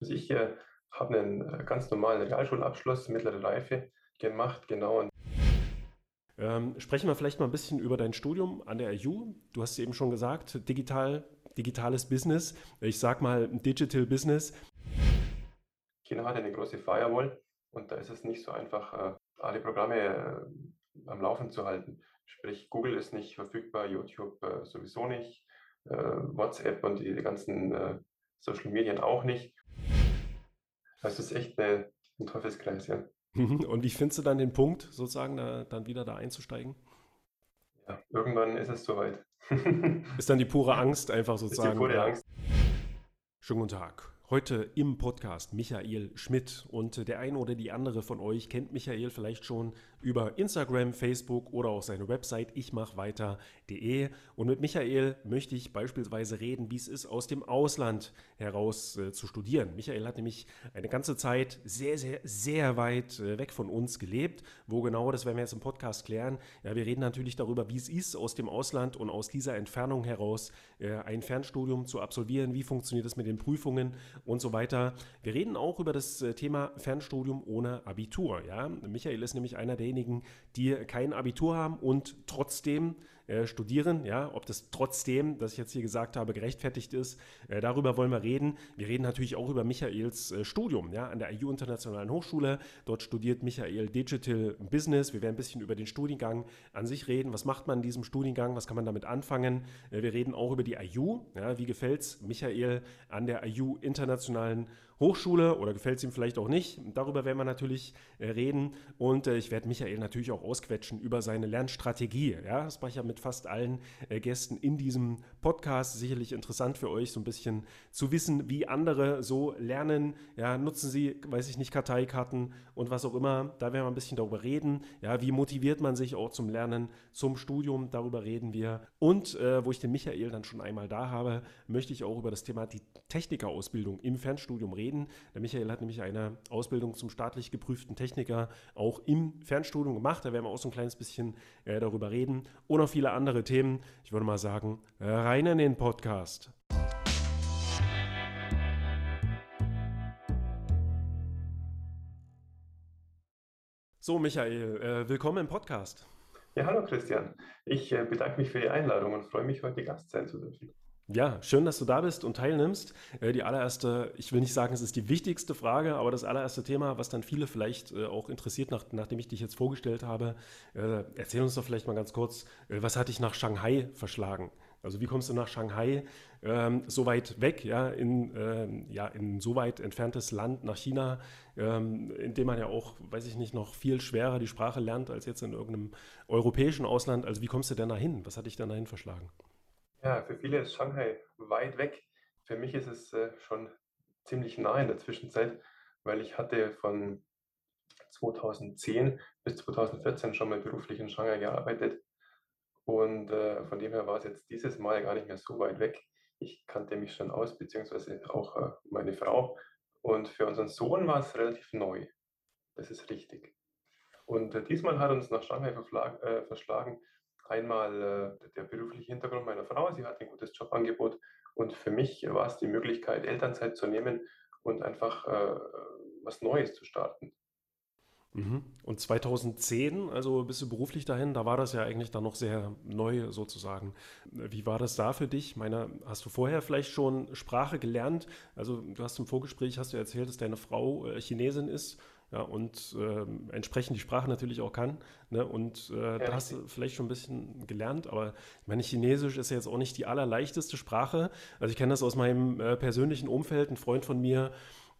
Also ich äh, habe einen ganz normalen Realschulabschluss, mittlere Reife gemacht, genau. Ähm, sprechen wir vielleicht mal ein bisschen über dein Studium an der IU. Du hast eben schon gesagt, digital, digitales Business. Ich sag mal Digital Business. China hat eine große Firewall und da ist es nicht so einfach, äh, alle Programme äh, am Laufen zu halten. Sprich, Google ist nicht verfügbar, YouTube äh, sowieso nicht, WhatsApp und die ganzen Social Medien auch nicht. Das ist echt eine, ein Teufelskreis, ja. Und wie findest du dann den Punkt, sozusagen, da, dann wieder da einzusteigen? Ja, irgendwann ist es soweit. ist dann die pure Angst einfach sozusagen. Ist die pure Angst. Schönen guten Tag. Heute im Podcast Michael Schmidt und der eine oder die andere von euch kennt Michael vielleicht schon über Instagram, Facebook oder auch seine Website ichmachweiter.de und mit Michael möchte ich beispielsweise reden, wie es ist, aus dem Ausland heraus äh, zu studieren. Michael hat nämlich eine ganze Zeit sehr, sehr, sehr weit äh, weg von uns gelebt. Wo genau, das werden wir jetzt im Podcast klären. Ja, wir reden natürlich darüber, wie es ist, aus dem Ausland und aus dieser Entfernung heraus äh, ein Fernstudium zu absolvieren. Wie funktioniert es mit den Prüfungen? und so weiter. Wir reden auch über das äh, Thema Fernstudium ohne Abitur. Ja? Michael ist nämlich einer derjenigen, die kein Abitur haben und trotzdem äh, studieren. Ja? Ob das trotzdem, das ich jetzt hier gesagt habe, gerechtfertigt ist, äh, darüber wollen wir reden. Wir reden natürlich auch über Michaels äh, Studium ja? an der IU Internationalen Hochschule. Dort studiert Michael Digital Business. Wir werden ein bisschen über den Studiengang an sich reden. Was macht man in diesem Studiengang? Was kann man damit anfangen? Äh, wir reden auch über die IU. Ja? Wie gefällt es Michael an der IU Internationalen internationalen Hochschule oder gefällt es ihm vielleicht auch nicht. Darüber werden wir natürlich äh, reden und äh, ich werde Michael natürlich auch ausquetschen über seine Lernstrategie. Ja, das mache ich ja mit fast allen äh, Gästen in diesem Podcast. Sicherlich interessant für euch, so ein bisschen zu wissen, wie andere so lernen. Ja, nutzen sie, weiß ich nicht, Karteikarten und was auch immer. Da werden wir ein bisschen darüber reden. Ja, wie motiviert man sich auch zum Lernen, zum Studium? Darüber reden wir. Und äh, wo ich den Michael dann schon einmal da habe, möchte ich auch über das Thema die Technikerausbildung im Fernstudium reden reden. Der Michael hat nämlich eine Ausbildung zum staatlich geprüften Techniker auch im Fernstudium gemacht. Da werden wir auch so ein kleines bisschen äh, darüber reden. Und auch viele andere Themen. Ich würde mal sagen, rein in den Podcast. So, Michael, äh, willkommen im Podcast. Ja, hallo Christian. Ich äh, bedanke mich für die Einladung und freue mich, heute Gast sein zu dürfen. Ja, schön, dass du da bist und teilnimmst. Äh, die allererste, ich will nicht sagen, es ist die wichtigste Frage, aber das allererste Thema, was dann viele vielleicht äh, auch interessiert, nach, nachdem ich dich jetzt vorgestellt habe, äh, erzähl uns doch vielleicht mal ganz kurz, was hat dich nach Shanghai verschlagen? Also wie kommst du nach Shanghai ähm, so weit weg, ja, in, ähm, ja, in so weit entferntes Land nach China, ähm, in dem man ja auch, weiß ich nicht, noch viel schwerer die Sprache lernt als jetzt in irgendeinem europäischen Ausland. Also wie kommst du denn dahin? Was hat dich denn dahin verschlagen? Ja, für viele ist Shanghai weit weg. Für mich ist es äh, schon ziemlich nah in der Zwischenzeit, weil ich hatte von 2010 bis 2014 schon mal beruflich in Shanghai gearbeitet. Und äh, von dem her war es jetzt dieses Mal gar nicht mehr so weit weg. Ich kannte mich schon aus, beziehungsweise auch äh, meine Frau. Und für unseren Sohn war es relativ neu. Das ist richtig. Und diesmal hat uns nach Shanghai verschlagen, Einmal äh, der berufliche Hintergrund meiner Frau, sie hat ein gutes Jobangebot und für mich war es die Möglichkeit, Elternzeit zu nehmen und einfach äh, was Neues zu starten. Mhm. Und 2010, also bist du beruflich dahin, da war das ja eigentlich dann noch sehr neu sozusagen. Wie war das da für dich? Meine, hast du vorher vielleicht schon Sprache gelernt? Also du hast im Vorgespräch hast du erzählt, dass deine Frau äh, Chinesin ist ja, und äh, entsprechend die Sprache natürlich auch kann. Ne? Und äh, ja, da hast du vielleicht schon ein bisschen gelernt, aber ich meine, Chinesisch ist ja jetzt auch nicht die allerleichteste Sprache. Also ich kenne das aus meinem äh, persönlichen Umfeld. Ein Freund von mir,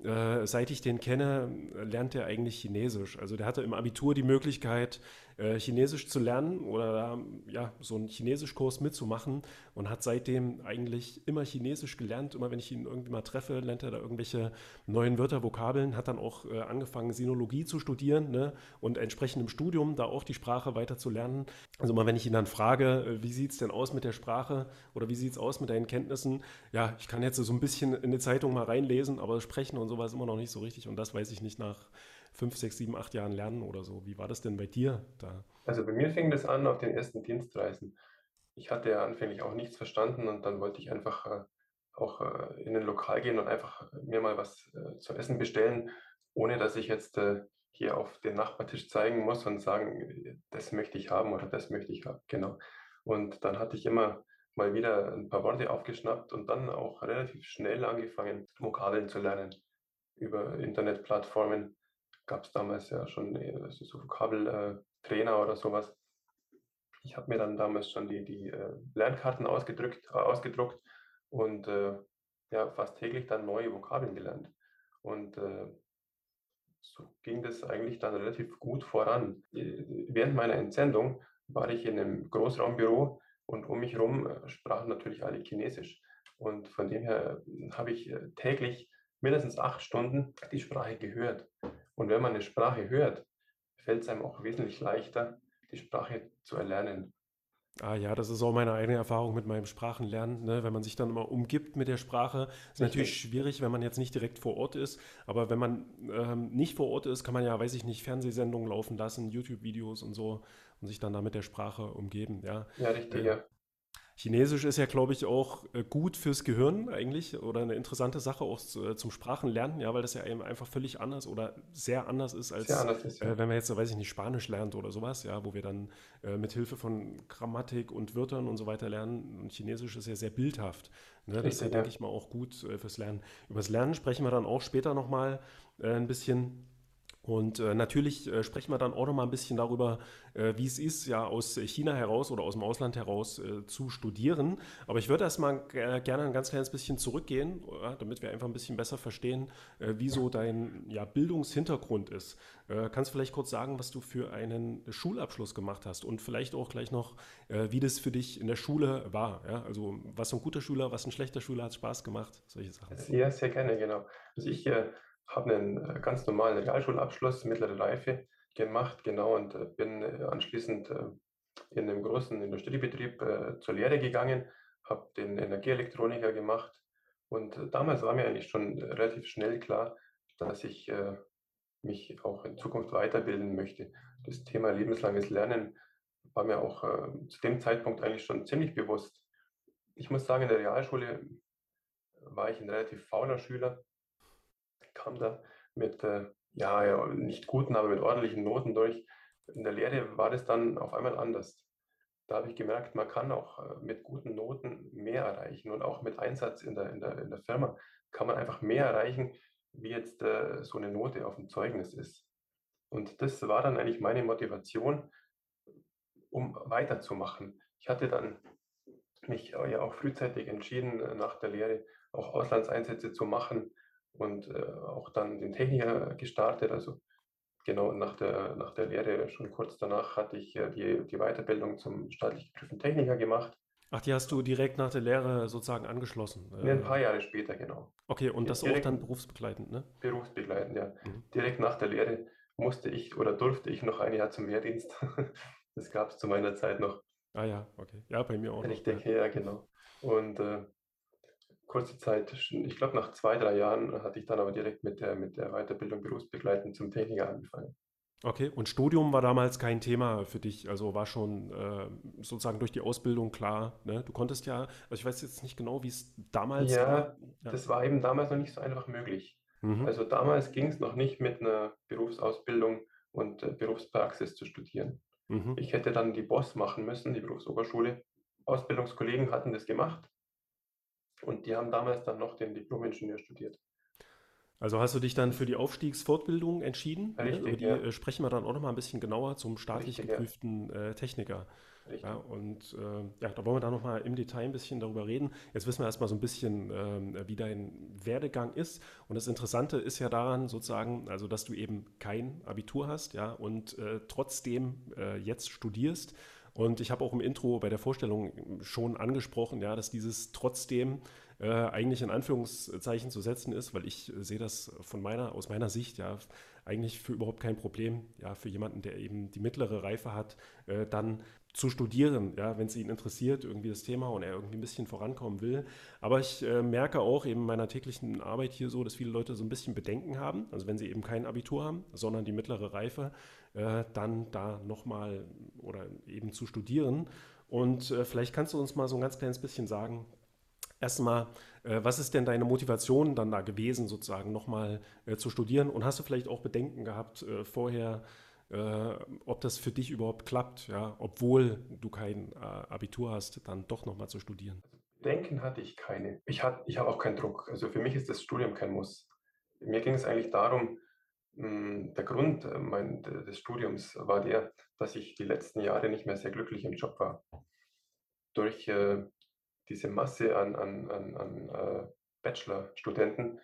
äh, seit ich den kenne, lernt er eigentlich Chinesisch. Also der hatte im Abitur die Möglichkeit, äh, Chinesisch zu lernen oder ja, so einen Chinesischkurs mitzumachen und hat seitdem eigentlich immer Chinesisch gelernt. Immer wenn ich ihn irgendwie mal treffe, lernt er da irgendwelche neuen Wörter, Vokabeln, hat dann auch äh, angefangen, Sinologie zu studieren ne? und entsprechend im Studium da auch die Sprache weiter zu lernen. Also immer wenn ich ihn dann frage, äh, wie sieht es denn aus mit der Sprache oder wie sieht es aus mit deinen Kenntnissen, ja, ich kann jetzt so ein bisschen in die Zeitung mal reinlesen, aber sprechen und sowas immer noch nicht so richtig und das weiß ich nicht nach fünf, sechs, sieben, acht Jahren lernen oder so. Wie war das denn bei dir da? Also bei mir fing das an auf den ersten Dienstreisen. Ich hatte ja anfänglich auch nichts verstanden und dann wollte ich einfach äh, auch äh, in ein Lokal gehen und einfach mir mal was äh, zu essen bestellen, ohne dass ich jetzt hier auf den Nachbartisch zeigen muss und sagen, das möchte ich haben oder das möchte ich haben. Genau. Und dann hatte ich immer mal wieder ein paar Worte aufgeschnappt und dann auch relativ schnell angefangen, Vokabeln zu lernen. Über Internetplattformen gab es damals ja schon also so Vokabeltrainer oder sowas. Ich habe mir dann damals schon die, die äh, Lernkarten ausgedrückt, äh, ausgedruckt und äh, ja, fast täglich dann neue Vokabeln gelernt. Und äh, so ging das eigentlich dann relativ gut voran. Während meiner Entsendung war ich in einem Großraumbüro und um mich herum äh, sprachen natürlich alle Chinesisch. Und von dem her äh, habe ich täglich mindestens acht Stunden die Sprache gehört. Und wenn man eine Sprache hört, fällt es einem auch wesentlich leichter, die Sprache zu erlernen. Ah ja, das ist auch meine eigene Erfahrung mit meinem Sprachenlernen. Ne? Wenn man sich dann immer umgibt mit der Sprache, ist natürlich schwierig, wenn man jetzt nicht direkt vor Ort ist. Aber wenn man ähm, nicht vor Ort ist, kann man ja, weiß ich nicht, Fernsehsendungen laufen lassen, YouTube-Videos und so und sich dann da mit der Sprache umgeben. Ja, ja richtig, äh, ja. Chinesisch ist ja, glaube ich, auch äh, gut fürs Gehirn eigentlich oder eine interessante Sache auch äh, zum Sprachenlernen, ja, weil das ja eben einfach völlig anders oder sehr anders ist, als anders ist, ja. äh, wenn man jetzt, weiß ich nicht, Spanisch lernt oder sowas, ja, wo wir dann äh, mit Hilfe von Grammatik und Wörtern und so weiter lernen. Und Chinesisch ist ja sehr bildhaft. Ne? Das ist ja, denke ich mal, auch gut äh, fürs Lernen. Über das Lernen sprechen wir dann auch später nochmal äh, ein bisschen. Und äh, natürlich äh, sprechen wir dann auch noch mal ein bisschen darüber, äh, wie es ist, ja aus China heraus oder aus dem Ausland heraus äh, zu studieren. Aber ich würde erstmal gerne ein ganz kleines bisschen zurückgehen, damit wir einfach ein bisschen besser verstehen, äh, wie so dein ja, Bildungshintergrund ist. Äh, kannst du vielleicht kurz sagen, was du für einen Schulabschluss gemacht hast und vielleicht auch gleich noch, wie das für dich in der Schule war? Ja? Also was ein guter Schüler, was ein schlechter Schüler, hat Spaß gemacht, solche Sachen. Ja, sehr gerne, genau. Also ich habe einen äh, ganz normalen Realschulabschluss, mittlere Reife gemacht, genau, und äh, bin äh, anschließend in einem großen Industriebetrieb zur Lehre gegangen, habe den Energieelektroniker gemacht und damals war mir eigentlich schon relativ schnell klar, dass ich mich auch in Zukunft weiterbilden möchte. Das Thema lebenslanges Lernen war mir auch zu dem Zeitpunkt eigentlich schon ziemlich bewusst. Ich muss sagen, in der Realschule war ich ein relativ fauler Schüler kam da mit, äh, ja, ja, nicht guten, aber mit ordentlichen Noten durch. In der Lehre war das dann auf einmal anders. Da habe ich gemerkt, man kann auch äh, mit guten Noten mehr erreichen und auch mit Einsatz in der, in der, in der Firma kann man einfach mehr erreichen, wie jetzt äh, so eine Note auf dem Zeugnis ist. Und das war dann eigentlich meine Motivation, um weiterzumachen. Ich hatte dann mich äh, ja auch frühzeitig entschieden, äh, nach der Lehre auch Auslandseinsätze zu machen und äh, auch dann den Techniker gestartet. Also genau nach der, nach der Lehre, schon kurz danach, hatte ich äh, die, die Weiterbildung zum staatlich geprüften Techniker gemacht. Ach, die hast du direkt nach der Lehre sozusagen angeschlossen? Ja, ein paar Jahre später, genau. Okay, und das direkt, auch dann berufsbegleitend, ne? Berufsbegleitend, ja. Mhm. Direkt nach der Lehre musste ich oder durfte ich noch ein Jahr zum Wehrdienst. das gab es zu meiner Zeit noch. Ah ja, okay. Ja, bei mir auch. Noch, ja. ja, genau. Und äh, kurze Zeit, ich glaube nach zwei, drei Jahren hatte ich dann aber direkt mit der, mit der Weiterbildung berufsbegleitend zum Techniker angefangen. Okay, und Studium war damals kein Thema für dich, also war schon äh, sozusagen durch die Ausbildung klar. Ne? Du konntest ja, also ich weiß jetzt nicht genau, wie es damals ja, war. Ja, das war eben damals noch nicht so einfach möglich. Mhm. Also damals ging es noch nicht mit einer Berufsausbildung und äh, Berufspraxis zu studieren. Mhm. Ich hätte dann die BOS machen müssen, die Berufsoberschule. Ausbildungskollegen hatten das gemacht und die haben damals dann noch den Diplom-Ingenieur studiert. Also hast du dich dann für die Aufstiegsfortbildung entschieden? Richtig, Über die ja. Äh, sprechen wir dann auch noch mal ein bisschen genauer zum staatlich Richtig, geprüften ja. äh, Techniker. Richtig. Ja, und äh, ja, da wollen wir dann noch mal im Detail ein bisschen darüber reden. Jetzt wissen wir erstmal so ein bisschen, äh, wie dein Werdegang ist. Und das Interessante ist ja daran sozusagen, also dass du eben kein Abitur hast, ja, und äh, trotzdem äh, jetzt studierst und ich habe auch im Intro bei der Vorstellung schon angesprochen, ja, dass dieses trotzdem äh, eigentlich in Anführungszeichen zu setzen ist, weil ich sehe das von meiner, aus meiner Sicht ja eigentlich für überhaupt kein Problem, ja, für jemanden, der eben die mittlere Reife hat, äh, dann zu studieren, ja, wenn es ihn interessiert, irgendwie das Thema und er irgendwie ein bisschen vorankommen will. Aber ich äh, merke auch eben in meiner täglichen Arbeit hier so, dass viele Leute so ein bisschen Bedenken haben, also wenn sie eben kein Abitur haben, sondern die mittlere Reife, äh, dann da nochmal oder eben zu studieren. Und äh, vielleicht kannst du uns mal so ein ganz kleines bisschen sagen, Erstmal, äh, was ist denn deine Motivation dann da gewesen, sozusagen nochmal äh, zu studieren? Und hast du vielleicht auch Bedenken gehabt äh, vorher, äh, ob das für dich überhaupt klappt, ja, obwohl du kein äh, Abitur hast, dann doch nochmal zu studieren? Bedenken hatte ich keine. Ich, hat, ich habe auch keinen Druck. Also für mich ist das Studium kein Muss. Mir ging es eigentlich darum, mh, hm, der Grund äh, mein, des Studiums war der, dass ich die letzten Jahre nicht mehr sehr glücklich im Job war. Durch äh, diese Masse an, an, an, an äh, Bachelorstudenten,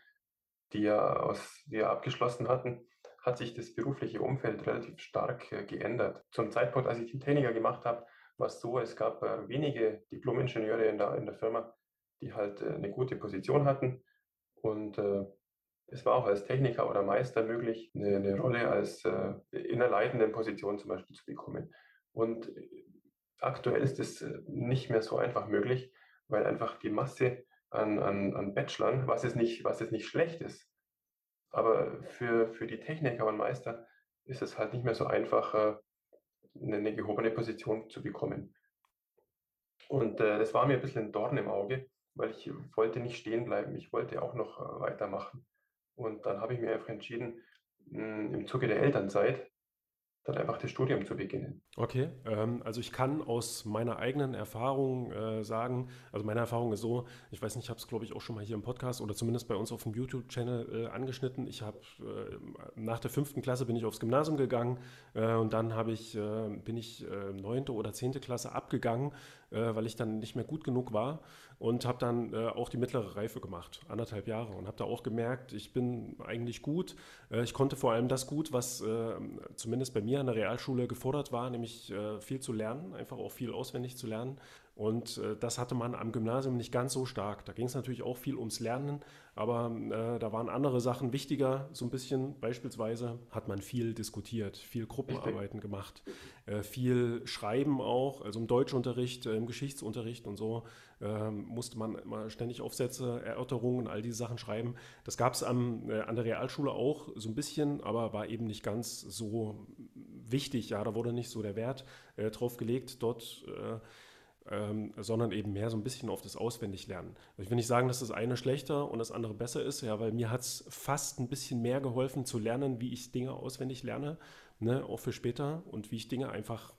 die ja, aus, die ja abgeschlossen hatten, hat sich das berufliche Umfeld relativ stark äh, geändert. Zum Zeitpunkt, als ich die Techniker gemacht habe, war es so, es gab äh, wenige Diplom-Ingenieure in der, in der Firma, die halt äh, eine gute Position hatten. Und es war auch als Techniker oder Meister möglich, eine, eine Rolle als in einer leitenden Position zum Beispiel zu bekommen. Und aktuell ist es nicht mehr so einfach möglich weil einfach die Masse an, an, an Bachelorn, was jetzt, nicht, was jetzt nicht schlecht ist, aber für, für die Techniker und Meister ist es halt nicht mehr so einfach, äh, eine, eine gehobene Position zu bekommen. Und äh, das war mir ein bisschen ein Dorn im Auge, weil ich wollte nicht stehen bleiben, ich wollte auch noch äh, weitermachen. Und dann habe ich mir einfach entschieden, mh, hm, im Zuge der Elternzeit dann einfach das Studium zu beginnen. Okay, ähm, also ich kann aus meiner eigenen Erfahrung äh, sagen, also meine Erfahrung ist so, ich weiß nicht, ich habe es glaube ich auch schon mal hier im Podcast oder zumindest bei uns auf dem YouTube-Channel äh, angeschnitten. Ich habe äh, nach der fünften Klasse bin ich aufs Gymnasium gegangen äh, und dann habe ich, äh, bin ich äh, neunte oder zehnte Klasse abgegangen, weil ich dann nicht mehr gut genug war und habe dann äh, auch die mittlere Reife gemacht, anderthalb Jahre und habe da auch gemerkt, ich bin eigentlich gut. Äh, ich konnte vor allem das gut, was äh, zumindest bei mir an der Realschule gefordert war, nämlich äh, viel zu lernen, einfach auch viel auswendig zu lernen. Und äh, das hatte man am Gymnasium nicht ganz so stark. Da ging es natürlich auch viel ums Lernen, aber äh, da waren andere Sachen wichtiger. So ein bisschen beispielsweise hat man viel diskutiert, viel Gruppenarbeiten gemacht, äh, viel Schreiben auch, also im Deutschunterricht, äh, im Geschichtsunterricht und so ähm, musste man immer ständig Aufsätze, Erörterungen, all diese Sachen schreiben. Das gab es äh, an der Realschule auch so ein bisschen, aber war eben nicht ganz so wichtig. Ja, da wurde nicht so der Wert äh, drauf gelegt. Dort äh, ähm, sondern eben mehr so ein bisschen auf das Auswendiglernen. Also ich will nicht sagen, dass das eine schlechter und das andere besser ist, ja, weil mir hat es fast ein bisschen mehr geholfen zu lernen, wie ich Dinge auswendig lerne, ne, auch für später und wie ich Dinge einfach,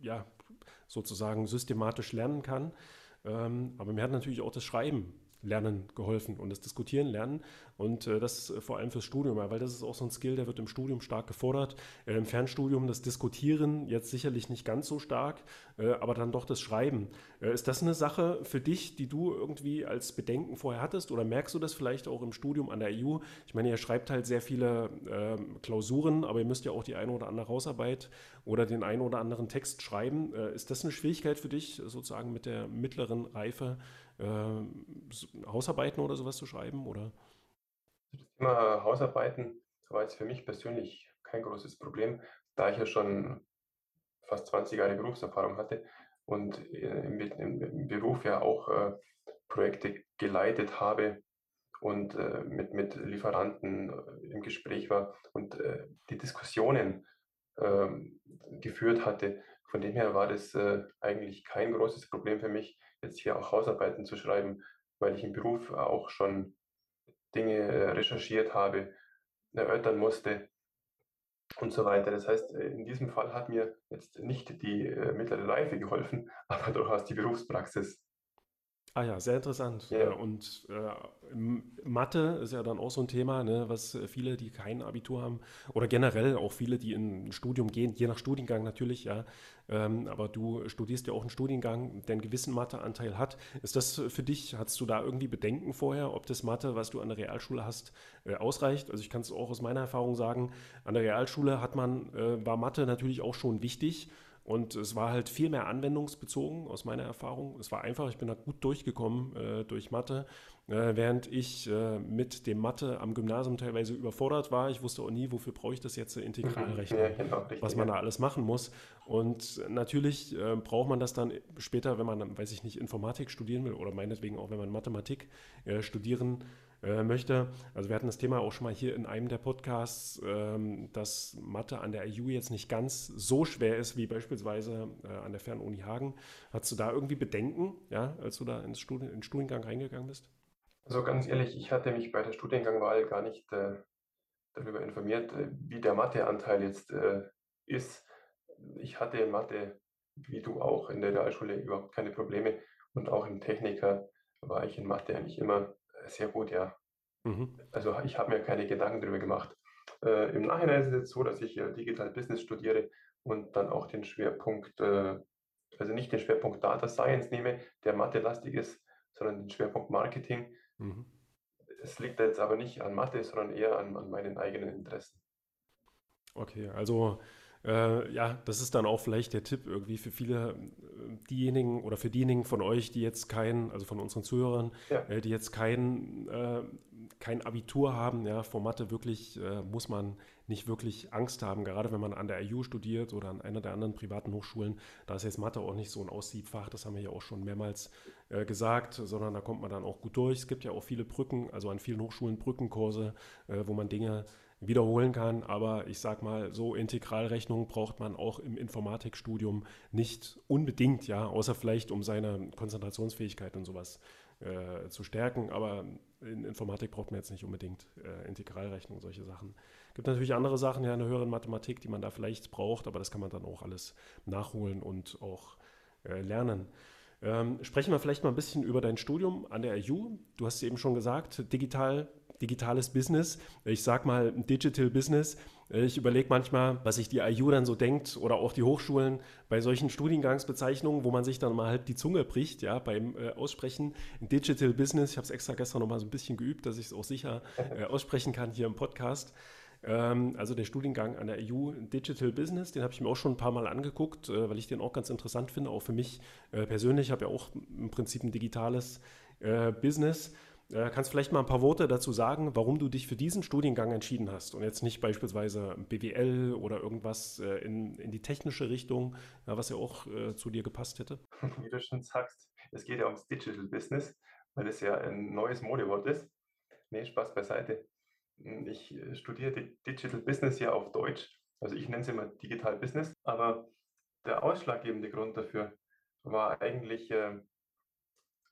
ja, sozusagen systematisch lernen kann. Ähm, aber mir hat natürlich auch das Schreiben lernen geholfen und das Diskutieren lernen. Und äh, das äh, vor allem fürs Studium, weil das ist auch so ein Skill, der wird im Studium stark gefordert. Äh, Im Fernstudium das Diskutieren jetzt sicherlich nicht ganz so stark, äh, aber dann doch das Schreiben. Äh, ist das eine Sache für dich, die du irgendwie als Bedenken vorher hattest oder merkst du das vielleicht auch im Studium an der EU? Ich meine, ihr schreibt halt sehr viele ähm, Klausuren, aber ihr müsst ja auch die eine oder andere Hausarbeit oder den einen oder anderen Text schreiben. Äh, ist das eine Schwierigkeit für dich, sozusagen mit der mittleren Reife? Äh, Hausarbeiten oder sowas zu schreiben? Oder? Das Thema Hausarbeiten war jetzt für mich persönlich kein großes Problem, da ich ja schon fast 20 Jahre Berufserfahrung hatte und im, im, im Beruf ja auch äh, Projekte geleitet habe und äh, mit, mit Lieferanten äh, im Gespräch war und äh, die Diskussionen geführt hatte. Von dem her war das äh, eigentlich kein großes Problem für mich, jetzt hier auch Hausarbeiten zu schreiben, weil ich im Beruf auch schon Dinge äh, recherchiert habe, erörtern musste und so weiter. Das heißt, äh, in diesem Fall hat mir jetzt nicht die mittlere Reife geholfen, aber durchaus die Berufspraxis. Ah ja, sehr interessant. Ja. Und äh, Mathe ist ja dann auch so ein Thema, ne, was viele, die kein Abitur haben, oder generell auch viele, die in ein Studium gehen, je nach Studiengang natürlich, ja. Ähm, aber du studierst ja auch einen Studiengang, der einen gewissen Matheanteil hat. Ist das für dich, hast du da irgendwie Bedenken vorher, ob das Mathe, was du an der Realschule hast, äh, ausreicht? Also ich kann es auch aus meiner Erfahrung sagen, an der Realschule hat man, äh, war Mathe natürlich auch schon wichtig. Und es war halt viel mehr anwendungsbezogen aus meiner Erfahrung. Es war einfach, ich bin da gut durchgekommen äh, durch Mathe, äh, während ich äh, mit dem Mathe am Gymnasium teilweise überfordert war. Ich wusste auch nie, wofür brauche ich das jetzt Integralrechnung, ja, genau, was man da alles machen muss. Und natürlich äh, braucht man das dann später, wenn man, weiß ich nicht, Informatik studieren will oder meinetwegen auch, wenn man Mathematik äh, studieren äh, möchte. Also wir hatten das Thema auch schon mal hier in einem der Podcasts, ähm, dass Mathe an der IU jetzt nicht ganz so schwer ist wie beispielsweise äh, an der Fernuni Hagen. Hattest du da irgendwie Bedenken, ja, als du da ins Studien, in den Studiengang reingegangen bist? Also ganz ehrlich, ich hatte mich bei der Studiengangwahl gar nicht äh, darüber informiert, wie der Matheanteil jetzt ist. Ich hatte in Mathe, wie du auch in der Realschule, überhaupt keine Probleme und auch im Techniker war ich in Mathe eigentlich immer sehr gut, ja. Mhm. Also ich habe mir keine Gedanken darüber gemacht. Äh, Im Nachhinein ist es jetzt so, dass ich äh, Digital Business studiere und dann auch den Schwerpunkt, äh, also nicht den Schwerpunkt Data Science nehme, der Mathe-lastig ist, sondern den Schwerpunkt Marketing. Mhm. Es liegt jetzt aber nicht an Mathe, sondern eher an, an meinen eigenen Interessen. Okay, also äh, ja, das ist dann auch vielleicht der Tipp irgendwie für viele äh, diejenigen oder für diejenigen von euch, die jetzt kein, also von unseren Zuhörern, ja. äh, die jetzt kein, äh, kein Abitur haben, ja, vor Mathe wirklich äh, muss man nicht wirklich Angst haben, gerade wenn man an der IU studiert oder an einer der anderen privaten Hochschulen, da ist jetzt Mathe auch nicht so ein Aussiebfach, das haben wir ja auch schon mehrmals äh, gesagt, sondern da kommt man dann auch gut durch. Es gibt ja auch viele Brücken, also an vielen Hochschulen Brückenkurse, wo man Dinge wiederholen kann. Aber ich sage mal, so Integralrechnungen braucht man auch im Informatikstudium nicht unbedingt, ja, außer vielleicht um seine Konzentrationsfähigkeit und sowas äh, zu stärken. Aber in Informatik braucht man jetzt nicht unbedingt äh, Integralrechnung, solche Sachen. Es gibt natürlich andere Sachen ja in der höheren Mathematik, die man da vielleicht braucht, aber das kann man dann auch alles nachholen und auch äh, lernen. Ähm, sprechen wir vielleicht mal ein bisschen über dein Studium an der IU. Du hast es eben schon gesagt, digital digitales Business. Ich sag mal Digital Business. Ich überlege manchmal, was sich die IU dann so denkt oder auch die Hochschulen bei solchen Studiengangsbezeichnungen, wo man sich dann mal halt die Zunge bricht, ja, beim äh, Aussprechen. Digital Business, ich habe es extra gestern noch mal so ein bisschen geübt, dass ich es auch sicher äh, aussprechen kann hier im Podcast. Ähm, also der Studiengang an der IU Digital Business, den habe ich mir auch schon ein paar Mal angeguckt, äh, weil ich den auch ganz interessant finde, auch für mich äh, persönlich. Ich habe ja auch im Prinzip ein digitales äh, Business. Kannst vielleicht mal ein paar Worte dazu sagen, warum du dich für diesen Studiengang entschieden hast und jetzt nicht beispielsweise BWL oder irgendwas in, in die technische Richtung, was ja auch zu dir gepasst hätte? Wie du schon sagst, es geht ja ums Digital Business, weil es ja ein neues Modewort ist. Nee, Spaß beiseite. Ich äh, studiere Digital Business ja auf Deutsch, also ich nenne es immer Digital Business, aber der ausschlaggebende Grund dafür war eigentlich äh,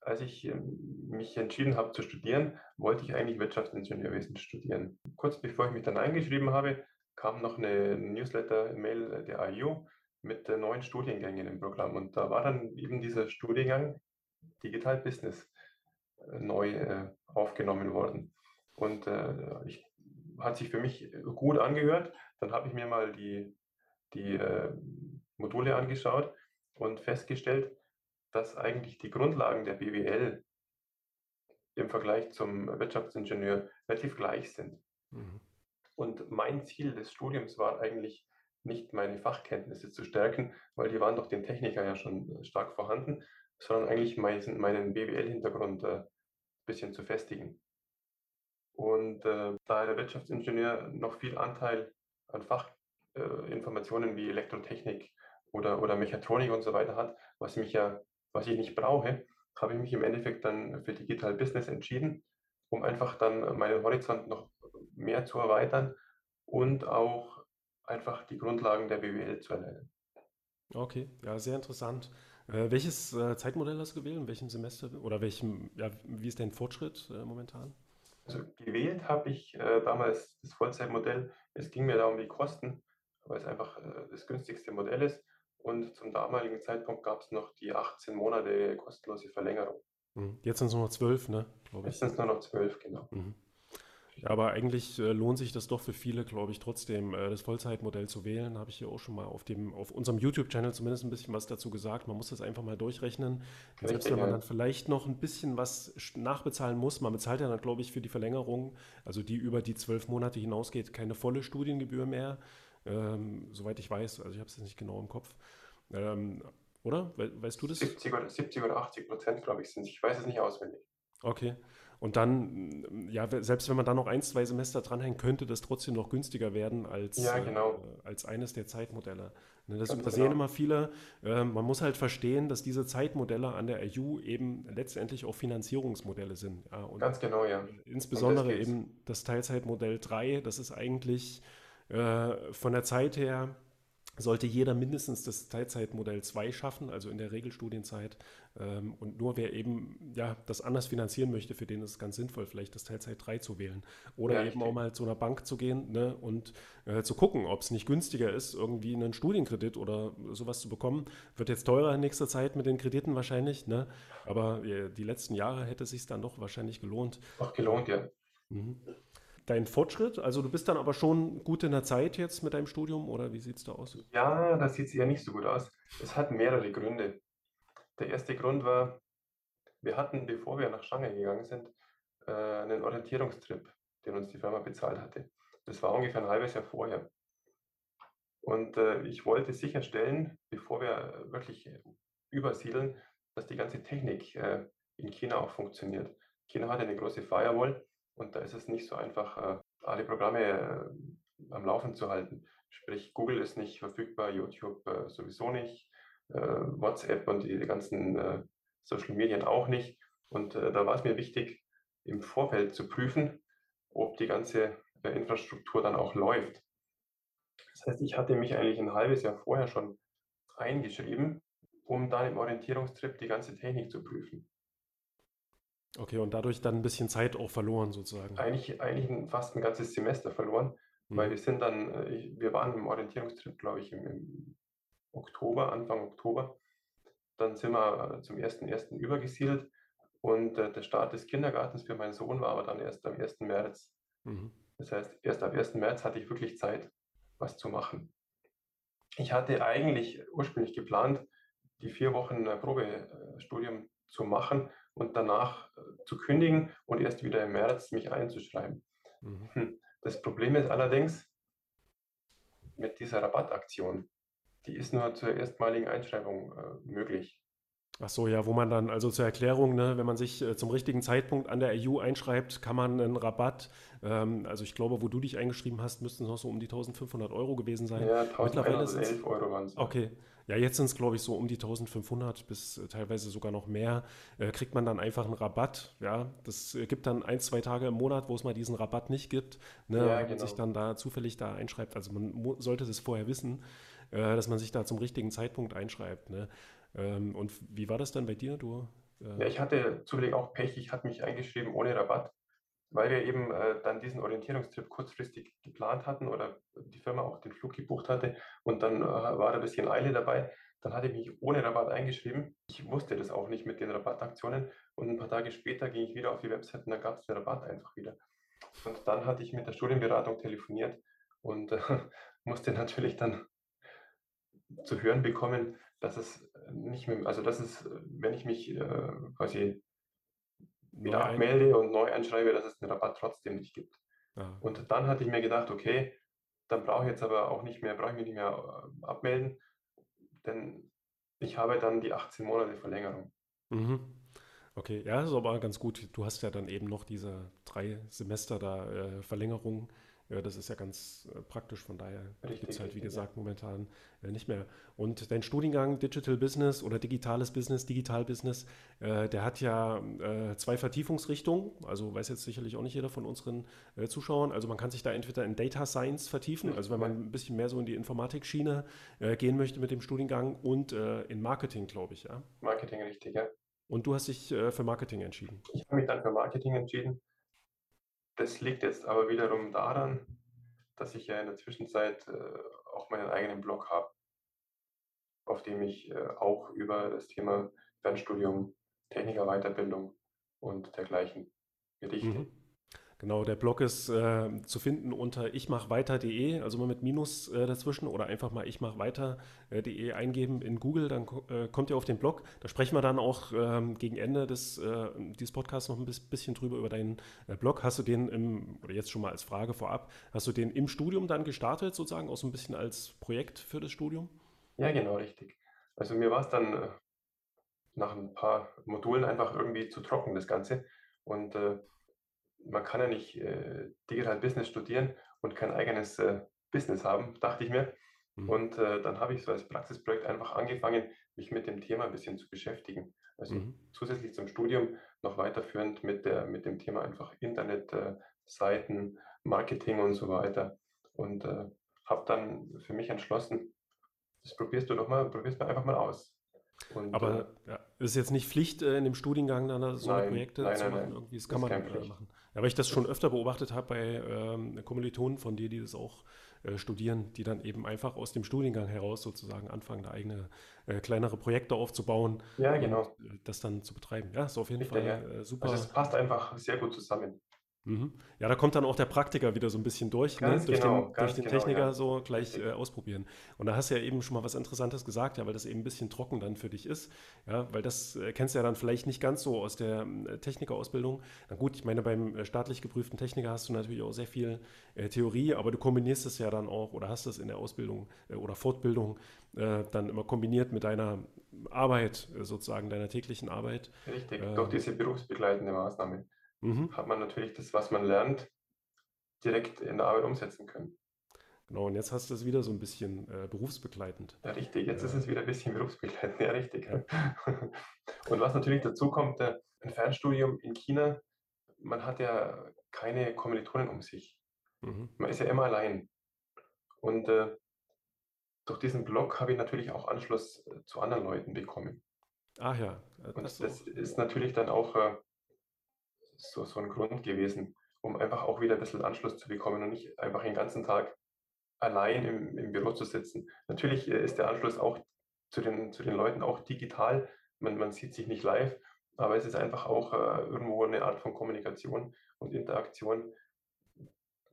als ich ähm, mich entschieden habe zu studieren, wollte ich eigentlich Wirtschaftsingenieurwesen studieren. Kurz bevor ich mich dann eingeschrieben habe, kam noch eine Newsletter-Mail der IU mit neuen Studiengängen im Programm. Und da war dann eben dieser Studiengang Digital Business äh, neu äh, aufgenommen worden. Und äh, ich, hat sich für mich gut angehört. Dann habe ich mir mal die, die äh, Module angeschaut und festgestellt, dass eigentlich die Grundlagen der BWL im Vergleich zum Wirtschaftsingenieur relativ gleich sind. Mhm. Und mein Ziel des Studiums war eigentlich nicht meine Fachkenntnisse zu stärken, weil die waren doch den Technikern ja schon stark vorhanden, sondern eigentlich meinen, meinen BWL-Hintergrund ein äh, bisschen zu festigen. Und äh, da der Wirtschaftsingenieur noch viel Anteil an Fachinformationen äh, wie Elektrotechnik oder, oder Mechatronik und so weiter hat, was mich ja was ich nicht brauche, habe ich mich im Endeffekt dann für Digital Business entschieden, um einfach dann meinen Horizont noch mehr zu erweitern und auch einfach die Grundlagen der BWL zu erlernen. Okay, ja, sehr interessant. Äh, welches äh, Zeitmodell hast du gewählt? In welchem Semester oder welchem, ja, wie ist dein Fortschritt äh, momentan? Also gewählt habe ich äh, damals das Vollzeitmodell. Es ging mir da um die Kosten, weil es einfach äh, das günstigste Modell ist. Und zum damaligen Zeitpunkt gab es noch die 18 Monate kostenlose Verlängerung. Mhm. Jetzt sind es nur noch zwölf, ne? Jetzt sind es nur noch zwölf, genau. Mhm. Ja, aber eigentlich äh, lohnt sich das doch für viele, glaube ich, trotzdem, äh, das Vollzeitmodell zu wählen. Habe ich hier auch schon mal auf, dem, auf unserem YouTube-Channel zumindest ein bisschen was dazu gesagt. Man muss das einfach mal durchrechnen. Und selbst wenn man dann vielleicht noch ein bisschen was nachbezahlen muss, man bezahlt ja dann, glaube ich, für die Verlängerung, also die über die zwölf Monate hinausgeht, keine volle Studiengebühr mehr ähm, soweit ich weiß. Also ich habe es jetzt nicht genau im Kopf. Ähm, oder? We weißt du das? 70 oder, 70 oder 80 Prozent, glaube ich, sind Ich weiß es nicht auswendig. Okay. Und dann, ja, selbst wenn man da noch ein, zwei Semester dranhängt, könnte das trotzdem noch günstiger werden als, Ja, genau. äh, als eines der Zeitmodelle. Ne, das übersehen genau. immer viele. Ähm, man muss halt verstehen, dass diese Zeitmodelle an der RU eben letztendlich auch Finanzierungsmodelle sind. Ja, Ganz genau, ja. insbesondere geht's. eben das Teilzeitmodell 3, das ist eigentlich äh, von der Zeit her sollte jeder mindestens das Teilzeitmodell 2 schaffen, also in der Regelstudienzeit. Ähm, und nur wer eben ja, das anders finanzieren möchte, für den ist es ganz sinnvoll, vielleicht das Teilzeit 3 zu wählen. Oder Ja, eben auch mal zu einer Bank zu gehen ne, und äh, zu gucken, ob es nicht günstiger ist, irgendwie einen Studienkredit oder sowas zu bekommen. Wird jetzt teurer in nächster Zeit mit den Krediten wahrscheinlich, ne? aber äh, die letzten Jahre hätte es sich dann doch wahrscheinlich gelohnt. Auch gelohnt, ja. Mhm. Dein Fortschritt, also du bist dann aber schon gut in der Zeit jetzt mit deinem Studium oder wie sieht es da aus? Ja, das sieht eher nicht so gut aus. Es hat mehrere Gründe. Der erste Grund war, wir hatten, bevor wir nach Shanghai gegangen sind, äh, einen Orientierungstrip, den uns die Firma bezahlt hatte. Das war ungefähr ein halbes Jahr vorher. Und äh, ich wollte sicherstellen, bevor wir wirklich übersiedeln, dass die ganze Technik äh, in China auch funktioniert. China hat eine große Firewall und da ist es nicht so einfach, äh, alle Programme äh, am Laufen zu halten. Sprich, Google ist nicht verfügbar, YouTube äh, sowieso nicht, WhatsApp und die ganzen Social Medien auch nicht. Und da war es mir wichtig, im Vorfeld zu prüfen, ob die ganze Infrastruktur dann auch läuft. Das heißt, ich hatte mich eigentlich ein halbes Jahr vorher schon eingeschrieben, um dann im Orientierungstrip die ganze Technik zu prüfen. Okay, und dadurch dann ein bisschen Zeit auch verloren sozusagen. Eigentlich, eigentlich fast ein ganzes Semester verloren, weil Mhm. wir sind dann, äh, wir waren im Orientierungstrip, glaube ich, im, im Oktober, Anfang Oktober. Dann sind wir äh, zum 1.1. übergesiedelt und äh, der Start des Kindergartens für meinen Sohn war aber dann erst am 1. März. Mhm. Das heißt, erst ab 1. März hatte ich wirklich Zeit, was zu machen. Ich hatte eigentlich ursprünglich geplant, die vier Wochen äh, Probestudium zu machen und danach äh, zu kündigen und erst wieder im März mich einzuschreiben. Mhm. Hm. Das Problem ist allerdings mit dieser Rabattaktion, die ist nur zur erstmaligen Einschreibung äh, möglich. Ach so, ja, wo man dann, also zur Erklärung, ne, wenn man sich äh, zum richtigen Zeitpunkt an der EU einschreibt, kann man einen Rabatt, ähm, also ich glaube, wo du dich eingeschrieben hast, müssten es noch so um die 1500 Euro gewesen sein. Ja, Mittlerweile sind's- 11 Euro waren es. Okay, ja, jetzt sind es, glaube ich, so um die 1500 bis äh, teilweise sogar noch mehr. Äh, kriegt man dann einfach einen Rabatt. Ja, das äh, gibt dann ein, zwei Tage im Monat, wo es mal diesen Rabatt nicht gibt. Ne, Ja, wenn man genau. sich dann da zufällig da einschreibt. Also man sollte das vorher wissen, äh, dass man sich da zum richtigen Zeitpunkt einschreibt. Ne? Ähm, und wie war das dann bei dir? Du, äh, Ja, ich hatte zufällig auch Pech, ich hatte mich eingeschrieben ohne Rabatt, weil wir eben äh, dann diesen Orientierungstrip kurzfristig geplant hatten oder die Firma auch den Flug gebucht hatte und dann äh, war da ein bisschen Eile dabei. Dann hatte ich mich ohne Rabatt eingeschrieben. Ich wusste das auch nicht mit den Rabattaktionen und ein paar Tage später ging ich wieder auf die Website und dann gab es den Rabatt einfach wieder. Und dann hatte ich mit der Studienberatung telefoniert und äh, musste natürlich dann zu hören bekommen, dass es nicht mehr, also dass es, wenn ich mich äh, quasi wieder ein- abmelde und neu einschreibe, dass es den Rabatt trotzdem nicht gibt. Ah, Und dann hatte ich mir gedacht, okay, dann brauche ich jetzt aber auch nicht mehr, brauche ich mich nicht mehr äh, abmelden, denn ich habe dann die 18 Monate Verlängerung. Mhm. Okay, ja, ist aber ganz gut. Du hast ja dann eben noch diese drei Semester da äh, Verlängerung. Ja, das ist ja ganz äh, praktisch, von daher gibt es halt, wie gesagt, momentan äh, nicht mehr. Und dein Studiengang Digital Business oder digitales Business, Digital Business, äh, der hat ja äh, zwei Vertiefungsrichtungen. Also weiß jetzt sicherlich auch nicht jeder von unseren äh, Zuschauern. Also man kann sich da entweder in Data Science vertiefen, also wenn man ein bisschen mehr so in die Informatik-Schiene äh, gehen möchte mit dem Studiengang und in Marketing, glaube ich, ja. Marketing richtig, ja. Und du hast dich für Marketing entschieden. Ich habe mich dann für Marketing entschieden. Das liegt jetzt aber wiederum daran, dass ich ja in der Zwischenzeit äh, auch meinen eigenen Blog habe, auf dem ich äh, auch über das Thema Fernstudium, Technikerweiterbildung und dergleichen berichte. Mhm. Genau, der Blog ist äh, zu finden unter ichmachweiter.de, also mal mit Minus äh, dazwischen oder einfach mal ichmachweiter.de eingeben in Google, dann äh, kommt ihr auf den Blog. Da sprechen wir dann auch ähm, gegen Ende des, äh, dieses Podcasts noch ein bis- bisschen drüber über deinen äh, Blog. Hast du den im, oder jetzt schon mal als Frage vorab, hast du den im Studium dann gestartet, sozusagen, auch so ein bisschen als Projekt für das Studium? Ja, genau, richtig. Also mir war es dann äh, nach ein paar Modulen einfach irgendwie zu trocken, das Ganze. Und äh, man kann ja nicht äh, Digital Business studieren und kein eigenes äh, Business haben, dachte ich mir. Mhm. Und äh, dann habe ich so als Praxisprojekt einfach angefangen, mich mit dem Thema ein bisschen zu beschäftigen. Also mhm. zusätzlich zum Studium noch weiterführend mit, der, mit dem Thema einfach Internetseiten, äh, Marketing und so weiter. Und äh, habe dann für mich entschlossen, das probierst du doch mal, probierst du einfach mal aus. Und, Aber äh, ja, ist jetzt nicht Pflicht, äh, in dem Studiengang dann so nein, Projekte nein, zu nein, machen? Irgendwie, das kann das man äh, machen. Ja, weil ich das schon öfter beobachtet habe bei ähm, Kommilitonen von dir, die das auch äh, studieren, die dann eben einfach aus dem Studiengang heraus sozusagen anfangen, da eigene äh, kleinere Projekte aufzubauen. Ja, genau. Und, äh, das dann zu betreiben. Ja, ist auf jeden Richtig, Fall ja. super. Also es passt einfach sehr gut zusammen. Mhm. Ja, da kommt dann auch der Praktiker wieder so ein bisschen durch, ne? durch, genau, den, durch den genau, Techniker ja. so gleich äh, ausprobieren. Und da hast du ja eben schon mal was Interessantes gesagt, ja, weil das eben ein bisschen trocken dann für dich ist, ja, weil das äh, kennst du ja dann vielleicht nicht ganz so aus der äh, Technikerausbildung. Na gut, ich meine, beim äh, staatlich geprüften Techniker hast du natürlich auch sehr viel äh, Theorie, aber du kombinierst es ja dann auch oder hast es in der Ausbildung äh, oder Fortbildung dann immer kombiniert mit deiner Arbeit, sozusagen deiner täglichen Arbeit. Richtig, durch diese berufsbegleitende Maßnahme mhm. hat man natürlich das, was man lernt, direkt in der Arbeit umsetzen können. Genau, und jetzt hast du es wieder so ein bisschen äh, berufsbegleitend. Ja, richtig, jetzt äh, ist es wieder ein bisschen berufsbegleitend, ja, richtig. Ja. und was natürlich dazu kommt, äh, ein Fernstudium in China, man hat ja keine Kommilitonen um sich. Mhm. Man ist ja immer allein. Und äh, durch diesen Blog habe ich natürlich auch Anschluss äh, zu anderen Leuten bekommen. Ach ja. Das und das ist natürlich dann auch äh, so, so ein Grund gewesen, um einfach auch wieder ein bisschen Anschluss zu bekommen und nicht einfach den ganzen Tag allein im, im Büro zu sitzen. Natürlich äh, ist der Anschluss auch zu den, zu den Leuten auch digital. Man, man sieht sich nicht live, aber es ist einfach auch äh, irgendwo eine Art von Kommunikation und Interaktion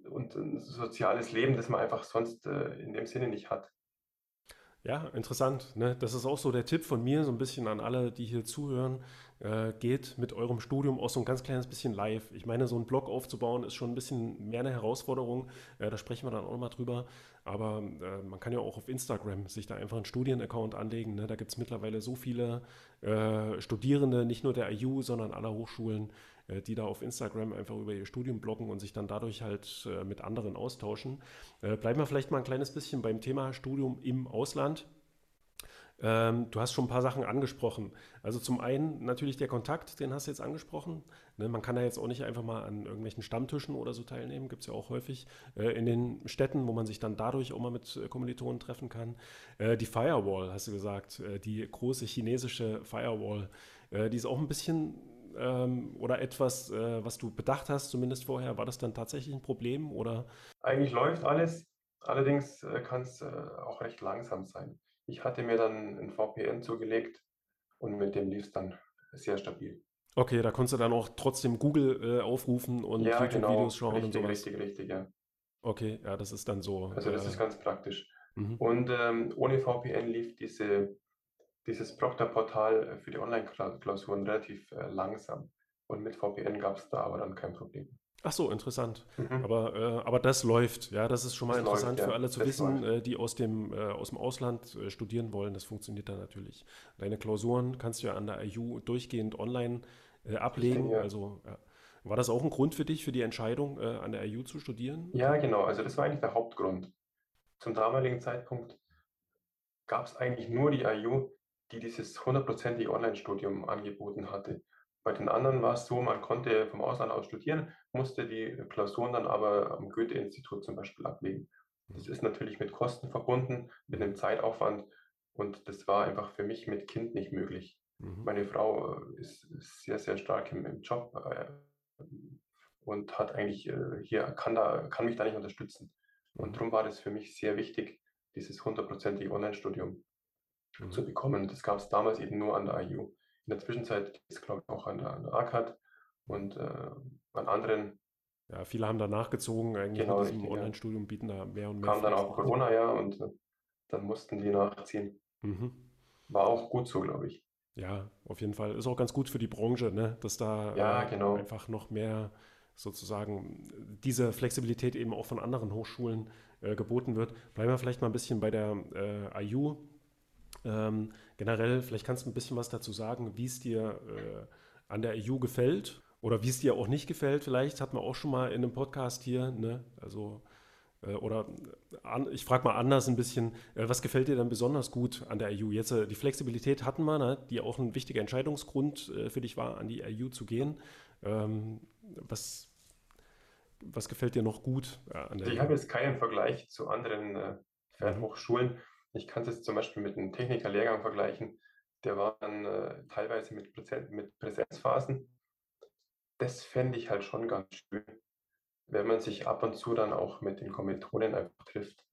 und ein soziales Leben, das man einfach sonst äh, in dem Sinne nicht hat. Ja, interessant. Ne? Das ist auch so der Tipp von mir, so ein bisschen an alle, die hier zuhören. Äh, geht mit eurem Studium auch so ein ganz kleines bisschen live. Ich meine, so einen Blog aufzubauen ist schon ein bisschen mehr eine Herausforderung. Äh, da sprechen wir dann auch mal drüber. Aber äh, man kann ja auch auf Instagram sich da einfach einen Studienaccount anlegen. Ne? Da gibt es mittlerweile so viele äh, Studierende, nicht nur der IU, sondern aller Hochschulen, die da auf Instagram einfach über ihr Studium bloggen und sich dann dadurch halt äh, mit anderen austauschen. Äh, bleiben wir vielleicht mal ein kleines bisschen beim Thema Studium im Ausland. Ähm, du hast schon ein paar Sachen angesprochen. Also zum einen natürlich der Kontakt, den hast du jetzt angesprochen. Ne, man kann da jetzt auch nicht einfach mal an irgendwelchen Stammtischen oder so teilnehmen, gibt es ja auch häufig äh, in den Städten, wo man sich dann dadurch auch mal mit äh, Kommilitonen treffen kann. Äh, die Firewall, hast du gesagt, äh, die große chinesische Firewall, äh, die ist auch ein bisschen ähm, oder etwas, äh, was du bedacht hast, zumindest vorher? War das dann tatsächlich ein Problem oder? Eigentlich läuft alles. Allerdings äh, kann es äh, auch recht langsam sein. Ich hatte mir dann ein VPN zugelegt und mit dem lief es dann sehr stabil. Okay, da konntest du dann auch trotzdem Google äh, aufrufen und ja, YouTube-Videos genau. schauen richtig, und sowas. Richtig, richtig, ja. Okay, ja, das ist dann so. Also das äh, ist ganz praktisch. Mhm. Und ähm, ohne VPN lief diese dieses Proctor-Portal äh, für die Online-Klausuren relativ äh, langsam. Und mit VPN gab es da aber dann kein Problem. Ach so, interessant. Mhm. Aber, äh, aber das läuft, ja, das ist schon mal das interessant läuft, für alle zu das wissen, äh, die aus dem, äh, aus dem Ausland äh, studieren wollen. Das funktioniert dann natürlich. Deine Klausuren kannst du ja an der IU durchgehend online ablegen. Ja. Also ja. war das auch ein Grund für dich, für die Entscheidung, an der IU zu studieren? Ja, genau. Also das war eigentlich der Hauptgrund. Zum damaligen Zeitpunkt gab es eigentlich nur die IU, die dieses hundertprozentige Online-Studium angeboten hatte. Bei den anderen war es so, man konnte vom Ausland aus studieren, musste die Klausuren dann aber am Goethe-Institut zum Beispiel ablegen. Das ist natürlich mit Kosten verbunden, mit einem Zeitaufwand und das war einfach für mich mit Kind nicht möglich. Mhm. Meine Frau äh, ist sehr, sehr stark im, im Job äh, und hat eigentlich äh, hier, kann, da, kann mich da nicht unterstützen. Und mhm. darum war das für mich sehr wichtig, dieses hundertprozentige Online-Studium mhm. zu bekommen. Das gab es damals eben nur an der IU. In der Zwischenzeit gibt es, glaube ich, auch an der, an der ACAD und äh, an anderen. Ja, viele haben da nachgezogen, eigentlich genau, mit diesem Online-Studium bieten da mehr und mehr. Kam dann auch Corona, ja, und äh, dann mussten die nachziehen. Mhm. War auch gut so, glaube ich. Ja, auf jeden Fall. Ist auch ganz gut für die Branche, ne? dass da ja, äh, genau. einfach noch mehr sozusagen diese Flexibilität eben auch von anderen Hochschulen äh, geboten wird. Bleiben wir vielleicht mal ein bisschen bei der äh, IU. Ähm, generell, vielleicht kannst du ein bisschen was dazu sagen, wie es dir äh, an der EU gefällt oder wie es dir auch nicht gefällt, vielleicht hat man auch schon mal in einem Podcast hier, ne? Also äh, oder an, ich frage mal anders ein bisschen, äh, was gefällt dir denn besonders gut an der IU? Jetzt äh, die Flexibilität hatten wir, ne, die auch ein wichtiger Entscheidungsgrund für dich war, an die IU zu gehen. Ähm, was, was gefällt dir noch gut an der Ich habe jetzt keinen Vergleich zu anderen äh, Fernhochschulen. Ich kann es jetzt zum Beispiel mit einem Technikerlehrgang vergleichen. Der war dann äh, teilweise mit, mit Präsenzphasen. Das fände ich halt schon ganz schön wenn man sich ab und zu dann auch mit den Kommilitonen einfach trifft.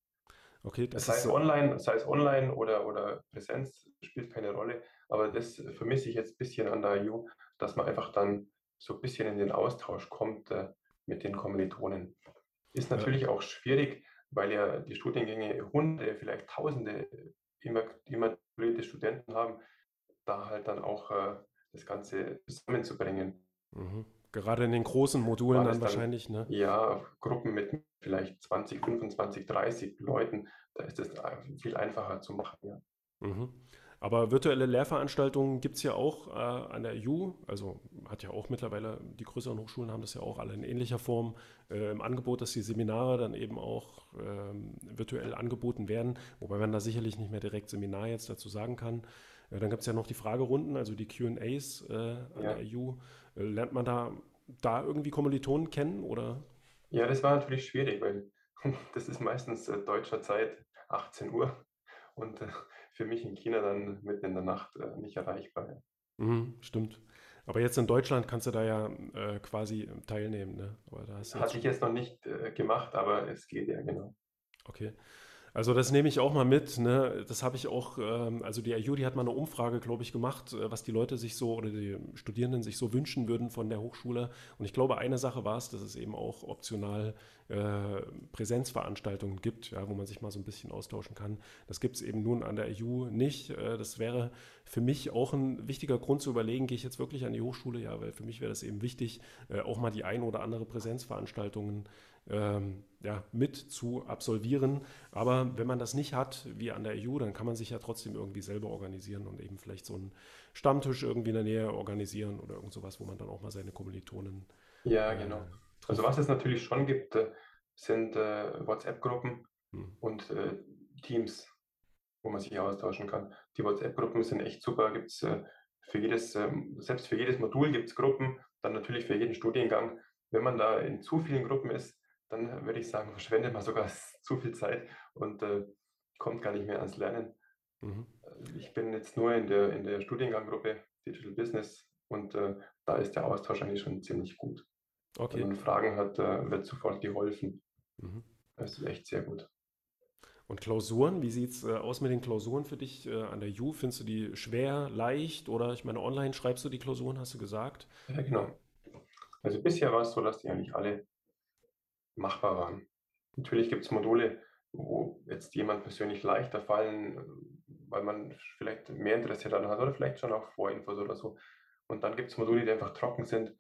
Okay, das sei, es online, sei es online oder, oder Präsenz, spielt keine Rolle. Aber das vermisse ich jetzt ein bisschen an der IU, dass man einfach dann so ein bisschen in den Austausch kommt äh, mit den Kommilitonen. Ist natürlich ja. auch schwierig, weil ja die Studiengänge hunderte, vielleicht tausende immatrikulierte Studenten haben, da halt dann auch äh, das Ganze zusammenzubringen. Mhm. Gerade in den großen Modulen dann, dann wahrscheinlich, ne? Ja, Gruppen mit vielleicht 20, 25, 30 Leuten, da ist es viel einfacher zu machen, ja. Mhm. Aber virtuelle Lehrveranstaltungen gibt es ja auch äh, an der EU, also hat ja auch mittlerweile, die größeren Hochschulen haben das ja auch alle in ähnlicher Form äh, im Angebot, dass die Seminare dann eben auch ähm, virtuell angeboten werden, wobei man da sicherlich nicht mehr direkt Seminar jetzt dazu sagen kann. Äh, dann gibt es ja noch die Fragerunden, also die QAs äh, an ja. der EU. Äh, lernt man da, da irgendwie Kommilitonen kennen oder? Ja, das war natürlich schwierig, weil das ist meistens äh, deutscher Zeit 18 Uhr und äh, für mich in China dann mitten in der Nacht äh, nicht erreichbar. Mhm, stimmt. Aber jetzt in Deutschland kannst du da ja äh, quasi teilnehmen. Ne? Hatte ich jetzt noch nicht äh, gemacht, aber es geht ja, genau. Okay. Also das nehme ich auch mal mit. Ne? Das habe ich auch, ähm, also die IU, die hat mal eine Umfrage, glaube ich, gemacht, äh, was die Leute sich so oder die Studierenden sich so wünschen würden von der Hochschule. Und ich glaube, eine Sache war es, dass es eben auch optional äh, Präsenzveranstaltungen gibt, ja, wo man sich mal so ein bisschen austauschen kann. Das gibt es eben nun an der IU nicht. Äh, das wäre für mich auch ein wichtiger Grund zu überlegen, gehe ich jetzt wirklich an die Hochschule? Ja, weil für mich wäre das eben wichtig, äh, auch mal die ein oder andere Präsenzveranstaltungen ähm, ja, mit zu absolvieren. Aber wenn man das nicht hat, wie an der EU, dann kann man sich ja trotzdem irgendwie selber organisieren und eben vielleicht so einen Stammtisch irgendwie in der Nähe organisieren oder irgend sowas, wo man dann auch mal seine Kommilitonen. Ja, äh, genau. Also was es natürlich schon gibt, äh, sind äh, WhatsApp-Gruppen hm. und äh, Teams, wo man sich austauschen kann. Die WhatsApp-Gruppen sind echt super. Gibt es äh, für jedes, ähm, selbst für jedes Modul gibt es Gruppen, dann natürlich für jeden Studiengang. Wenn man da in zu vielen Gruppen ist, dann würde ich sagen, verschwendet man sogar zu viel Zeit und äh, kommt gar nicht mehr ans Lernen. Mhm. Äh, ich bin jetzt nur in der, in der Studienganggruppe Digital Business und äh, da ist der Austausch eigentlich schon ziemlich gut. Okay. Wenn man Fragen hat, äh, wird sofort geholfen. Mhm. Das ist echt sehr gut. Und Klausuren, wie sieht es äh, aus mit den Klausuren für dich äh, an der U? Findest du die schwer, leicht oder ich meine, online schreibst du die Klausuren, hast du gesagt? Ja, genau. Also bisher war es so, dass die eigentlich alle machbar waren. Natürlich gibt es Module, wo jetzt jemand persönlich leichter fallen, weil man vielleicht mehr Interesse daran hat oder vielleicht schon auch Vorinfos oder so. Und dann gibt es Module, die einfach trocken sind.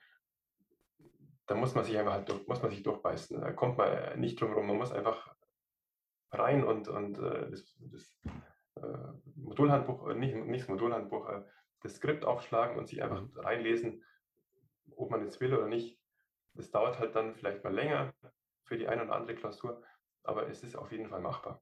Da muss man sich einfach halt durch, muss man sich durchbeißen. Da kommt man nicht drum herum. Man muss einfach rein und, und äh, das, das äh, Modulhandbuch, äh, nicht, nicht das Modulhandbuch, äh, das Skript aufschlagen und sich einfach mhm. reinlesen, ob man jetzt will oder nicht. Das dauert halt dann vielleicht mal länger, für die eine oder andere Klausur, aber es ist auf jeden Fall machbar.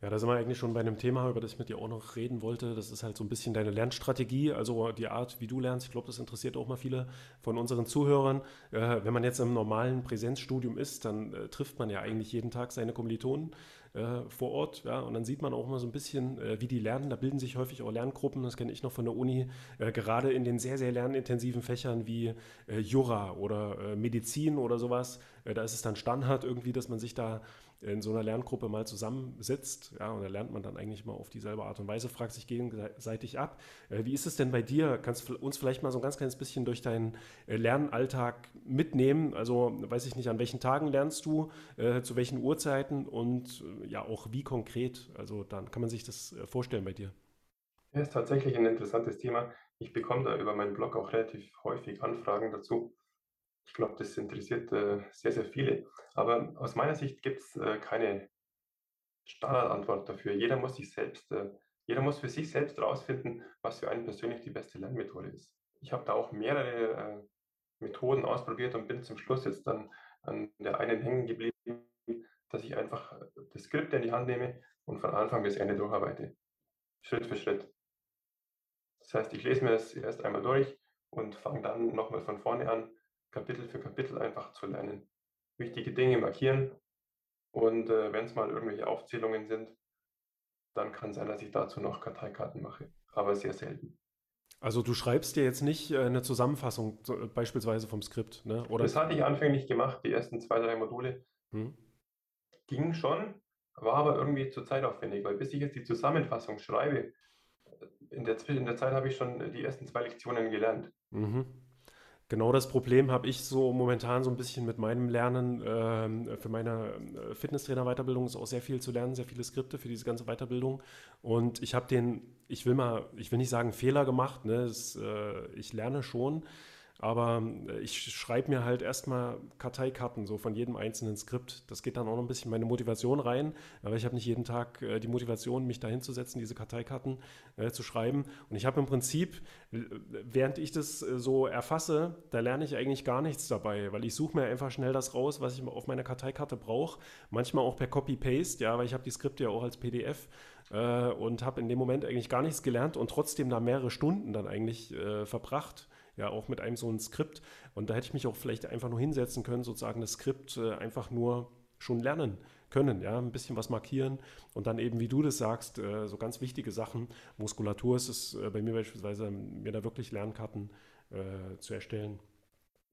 Ja, da sind wir eigentlich schon bei einem Thema, über das ich mit dir auch noch reden wollte. Das ist halt so ein bisschen deine Lernstrategie, also die Art, wie du lernst. Ich glaube, das interessiert auch mal viele von unseren Zuhörern. Äh, wenn man jetzt im normalen Präsenzstudium ist, dann äh, trifft man ja eigentlich jeden Tag seine Kommilitonen äh, vor Ort. Ja, und dann sieht man auch mal so ein bisschen, äh, wie die lernen. Da bilden sich häufig auch Lerngruppen, das kenne ich noch von der Uni, äh, gerade in den sehr, sehr lernintensiven Fächern wie äh, Jura oder Medizin oder sowas. da ist es dann Standard irgendwie, dass man sich da in so einer Lerngruppe mal zusammensitzt, ja, und da lernt man dann eigentlich mal auf dieselbe Art und Weise, fragt sich gegenseitig ab. Äh, wie ist es denn bei dir? Kannst du uns vielleicht mal so ein ganz kleines bisschen durch deinen äh, Lernalltag mitnehmen? Also weiß ich nicht, an welchen Tagen lernst du, äh, zu welchen Uhrzeiten und äh, ja auch wie konkret? Also dann kann man sich das äh, vorstellen bei dir. Ja, ist tatsächlich ein interessantes Thema. Ich bekomme da über meinen Blog auch relativ häufig Anfragen dazu. Ich glaube, das interessiert äh, sehr, sehr viele. Aber aus meiner Sicht gibt es äh, keine Standardantwort dafür. Jeder muss sich selbst, äh, jeder muss für sich selbst herausfinden, was für einen persönlich die beste Lernmethode ist. Ich habe da auch mehrere Methoden ausprobiert und bin zum Schluss jetzt dann an der einen hängen geblieben, dass ich einfach das Skript in die Hand nehme und von Anfang bis Ende durcharbeite. Schritt für Schritt. Das heißt, ich lese mir das erst einmal durch und fange dann nochmal von vorne an, Kapitel für Kapitel einfach zu lernen. Wichtige Dinge markieren und äh, wenn es mal irgendwelche Aufzählungen sind, dann kann es sein, dass ich dazu noch Karteikarten mache, aber sehr selten. Also du schreibst dir jetzt nicht äh, eine Zusammenfassung so, beispielsweise vom Skript, ne? Oder? Das hatte ich anfänglich gemacht, die ersten zwei, drei Module. Hm. Ging schon, war aber irgendwie zu zeitaufwendig, weil bis ich jetzt die Zusammenfassung schreibe, in der, in der Zeit habe ich schon die ersten zwei Lektionen gelernt. Mhm. Genau das Problem habe ich so momentan so ein bisschen mit meinem Lernen. Ähm, für meine äh, Fitnesstrainer-Weiterbildung ist auch sehr viel zu lernen, sehr viele Skripte für diese ganze Weiterbildung. Und ich habe den, ich will mal, ich will nicht sagen Fehler gemacht, ne? Das, äh, ich lerne schon, aber äh, ich schreibe mir halt erstmal Karteikarten so von jedem einzelnen Skript. Das geht dann auch noch ein bisschen meine Motivation rein, aber ich habe nicht jeden Tag äh, die Motivation, mich da hinzusetzen, diese Karteikarten äh, zu schreiben. Und ich habe im Prinzip, während ich das äh, so erfasse, da lerne ich eigentlich gar nichts dabei, weil ich suche mir einfach schnell das raus, was ich auf meiner Karteikarte brauche. Manchmal auch per Copy-Paste, ja, weil ich habe die Skripte ja auch als PDF äh, und habe in dem Moment eigentlich gar nichts gelernt und trotzdem da mehrere Stunden dann eigentlich äh, verbracht ja auch mit einem so ein Skript. Und da hätte ich mich auch vielleicht einfach nur hinsetzen können, sozusagen das Skript äh, einfach nur schon lernen können, ja, ein bisschen was markieren und dann eben, wie du das sagst, äh, so ganz wichtige Sachen. Muskulatur ist es äh, bei mir beispielsweise, mir da wirklich Lernkarten zu erstellen.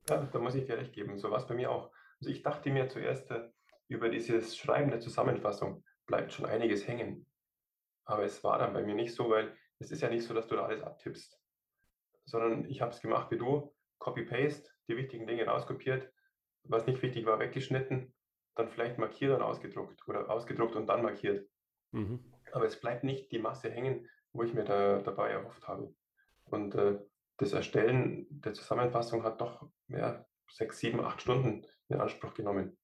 Ja, da muss ich dir recht geben. So war es bei mir auch. Also ich dachte mir zuerst, über dieses Schreiben der Zusammenfassung bleibt schon einiges hängen. Aber es war dann bei mir nicht so, weil es ist ja nicht so, dass du da alles abtippst sondern ich habe es gemacht wie du, Copy-Paste, die wichtigen Dinge rauskopiert, was nicht wichtig war, weggeschnitten, dann vielleicht markiert und ausgedruckt oder ausgedruckt und dann markiert. Mhm. Aber es bleibt nicht die Masse hängen, wo ich mir da, dabei erhofft habe. Und äh, das Erstellen der Zusammenfassung hat doch ja, sechs, sieben, acht Stunden in Anspruch genommen.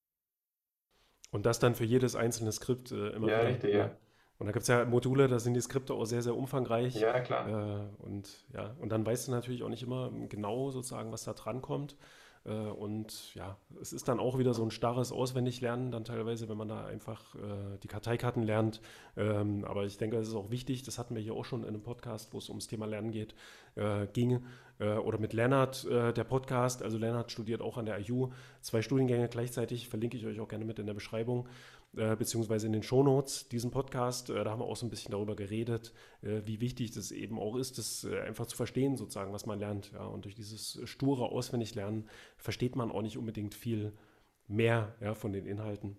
Und das dann für jedes einzelne Skript äh, immer ja, wieder. Richtig, ja. Und da gibt es ja Module, da sind die Skripte auch sehr, sehr umfangreich. Ja, klar. Äh, und ja, und dann weißt du natürlich auch nicht immer genau sozusagen, was da dran kommt. Äh, und ja, es ist dann auch wieder so ein starres Auswendiglernen, dann teilweise, wenn man da einfach äh, die Karteikarten lernt. Ähm, aber ich denke, es ist auch wichtig, das hatten wir hier auch schon in einem Podcast, wo es ums Thema Lernen geht, äh, ging. Äh, oder mit Lennart, äh, der Podcast. Also Lennart studiert auch an der IU zwei Studiengänge gleichzeitig, verlinke ich euch auch gerne mit in der Beschreibung äh, beziehungsweise in den Shownotes diesen Podcast. Äh, da haben wir auch so ein bisschen darüber geredet, äh, wie wichtig das eben auch ist, das äh, einfach zu verstehen, sozusagen, was man lernt. Ja? Und durch dieses sture Auswendiglernen versteht man auch nicht unbedingt viel mehr ja, von den Inhalten.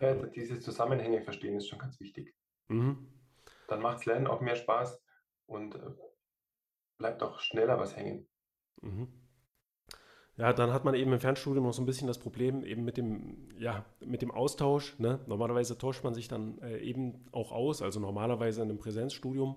Ja, diese Zusammenhänge verstehen ist schon ganz wichtig. Mhm. Dann macht Lernen auch mehr Spaß und äh, bleibt auch schneller was hängen. Mhm. Ja, dann hat man eben im Fernstudium noch so ein bisschen das Problem eben mit dem, ja, mit dem Austausch. Ne? Normalerweise tauscht man sich dann äh, eben auch aus, also normalerweise in einem Präsenzstudium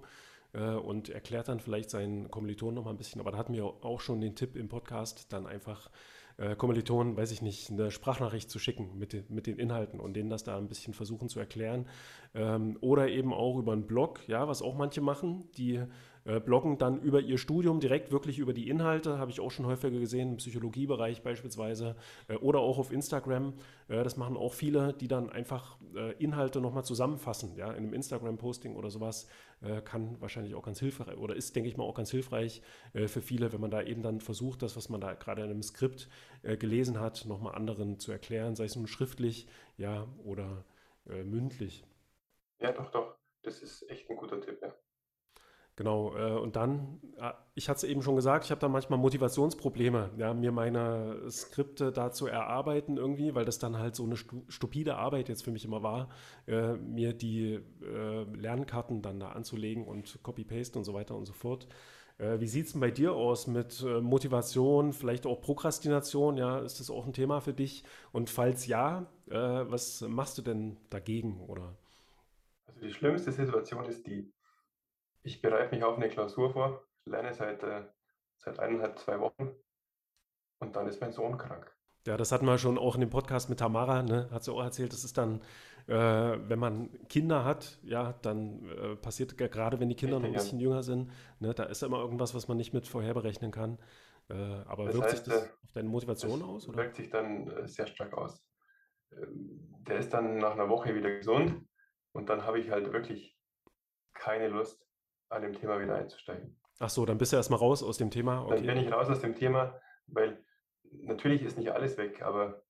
äh, und erklärt dann vielleicht seinen Kommilitonen noch mal ein bisschen. Aber da hatten wir auch schon den Tipp im Podcast, dann einfach äh, Kommilitonen, weiß ich nicht, eine Sprachnachricht zu schicken mit den, mit den Inhalten und denen das da ein bisschen versuchen zu erklären. Ähm, oder eben auch über einen Blog, ja, was auch manche machen, die äh, bloggen dann über ihr Studium direkt wirklich über die Inhalte, habe ich auch schon häufiger gesehen, im Psychologiebereich beispielsweise äh, oder auch auf Instagram. Äh, das machen auch viele, die dann einfach äh, Inhalte nochmal zusammenfassen, ja, in einem Instagram-Posting oder sowas. Äh, kann wahrscheinlich auch ganz hilfreich oder ist, denke ich mal, auch ganz hilfreich für viele, wenn man da eben dann versucht, das, was man da gerade in einem Skript gelesen hat, nochmal anderen zu erklären, sei es nun schriftlich, ja, oder mündlich. Ja, doch, doch. Das ist echt ein guter Tipp, ja. Genau, äh, und dann, äh, ich hatte es eben schon gesagt, ich habe da manchmal Motivationsprobleme, ja, mir meine Skripte da zu erarbeiten irgendwie, weil das dann halt so eine stu stupide Arbeit jetzt für mich immer war, äh, mir die äh, Lernkarten dann da anzulegen und Copy-Paste und so weiter und so fort. Äh, wie sieht es denn bei dir aus mit äh, Motivation, vielleicht auch Prokrastination? Ja, ist das auch ein Thema für dich? Und falls ja, was machst du denn dagegen? Oder? Also die schlimmste Situation ist die, ich bereite mich auf eine Klausur vor, lerne seit, äh, seit eineinhalb, zwei Wochen und dann ist mein Sohn krank. Ja, das hatten wir schon auch in dem Podcast mit Tamara, ne? hat sie auch erzählt, das ist dann, äh, wenn man Kinder hat, ja, dann äh, passiert gerade, wenn die Kinder Richtig, noch ein bisschen ja. jünger sind, ne, da ist immer irgendwas, was man nicht mit vorherberechnen kann. Äh, aber Das wirkt sich heißt, das äh, auf deine Motivation aus, oder? wirkt sich dann äh, sehr stark aus. Ähm, Der ist dann nach einer Woche wieder gesund und dann habe ich halt wirklich keine Lust, an dem Thema wieder einzusteigen. Ach so, dann bist du erstmal raus aus dem Thema. Dann bin Okay. ich raus aus dem Thema, weil natürlich ist nicht alles weg, aber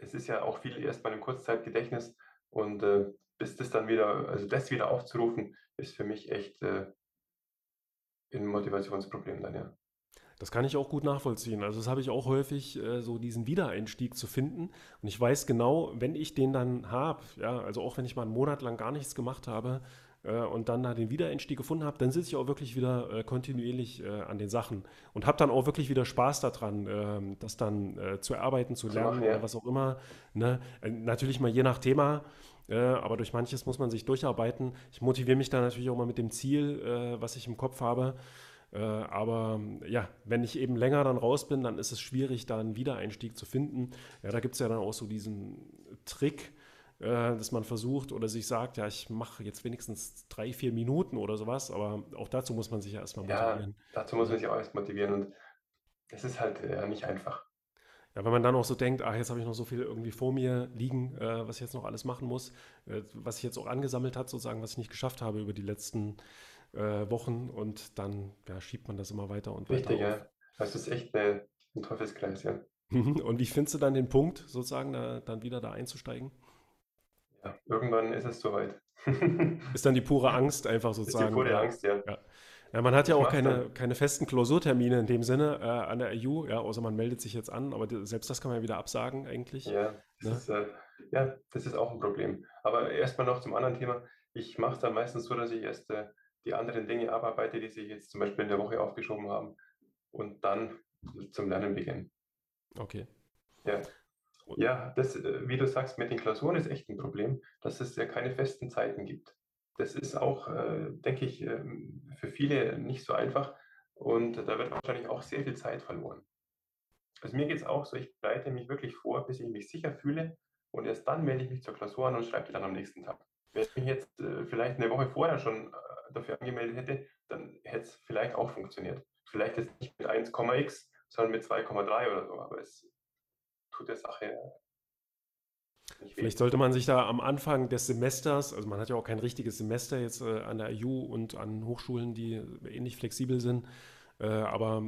es ist ja auch viel erstmal im Kurzzeitgedächtnis und äh, bis das dann wieder, also das wieder aufzurufen, ist für mich echt äh, ein Motivationsproblem dann, ja. Das kann ich auch gut nachvollziehen. Also das habe ich auch häufig, äh, so diesen Wiedereinstieg zu finden. Und ich weiß genau, wenn ich den dann habe, ja, also auch wenn ich mal einen Monat lang gar nichts gemacht habe und dann da den Wiedereinstieg gefunden habe, dann sitze ich auch wirklich wieder äh, kontinuierlich äh, an den Sachen und habe dann auch wirklich wieder Spaß daran, ähm, das dann äh, zu erarbeiten, zu lernen machen, oder ja. was auch immer. Ne? Äh, natürlich mal je nach Thema. Äh, aber durch manches muss man sich durcharbeiten. Ich motiviere mich da natürlich auch mal mit dem Ziel, äh, was ich im Kopf habe. Äh, aber ja, wenn ich eben länger dann raus bin, dann ist es schwierig, da einen Wiedereinstieg zu finden. Ja, da gibt es ja dann auch so diesen Trick, äh, dass man versucht oder sich sagt, ja, ich mache jetzt wenigstens drei, vier Minuten oder sowas, aber auch dazu muss man sich ja erstmal Ja, motivieren. dazu muss man sich auch erst motivieren und es ist halt äh, nicht einfach. Ja, wenn man dann auch so denkt, ach, jetzt habe ich noch so viel irgendwie vor mir liegen, äh, was ich jetzt noch alles machen muss, äh, was sich jetzt auch angesammelt hat, sozusagen, was ich nicht geschafft habe über die letzten äh, Wochen und dann ja, schiebt man das immer weiter und weiter Richtig, ja. Das ist echt ein Teufelskreis, ja. Und wie findest du dann den Punkt, sozusagen, da, dann wieder da einzusteigen? Ja, irgendwann ist es soweit. Ist dann die pure Angst einfach Ist die sozusagen. pure Angst, ja. Ja. Ja, man hat ja auch keine, keine festen Klausurtermine in dem Sinne äh, an der IU, ja, außer man meldet sich jetzt an, aber selbst das kann man ja wieder absagen eigentlich. Ja, das Ne? ist, äh, ja, das ist auch ein Problem. Aber erstmal noch zum anderen Thema. Ich mache es dann meistens so, dass ich erst äh, die anderen Dinge abarbeite, die sich jetzt zum Beispiel in der Woche aufgeschoben haben und dann zum Lernen beginne. Okay. Ja. Ja, das, äh, wie du sagst, mit den Klausuren ist echt ein Problem, dass es ja keine festen Zeiten gibt. Das ist auch, äh, denke ich, ähm, für viele nicht so einfach und da wird wahrscheinlich auch sehr viel Zeit verloren. Also mir geht es auch so, ich bereite mich wirklich vor, bis ich mich sicher fühle und erst dann melde ich mich zur Klausur an und schreibe die dann am nächsten Tag. Wenn ich mich jetzt äh, vielleicht eine Woche vorher schon äh, dafür angemeldet hätte, dann hätte es vielleicht auch funktioniert. Vielleicht jetzt nicht mit 1,x, sondern mit 2,3 oder so, aber es tut der Sache weh. Vielleicht sollte man sich da am Anfang des Semesters, also man hat ja auch kein richtiges Semester jetzt äh, an der IU und an Hochschulen, die ähnlich flexibel sind, äh, aber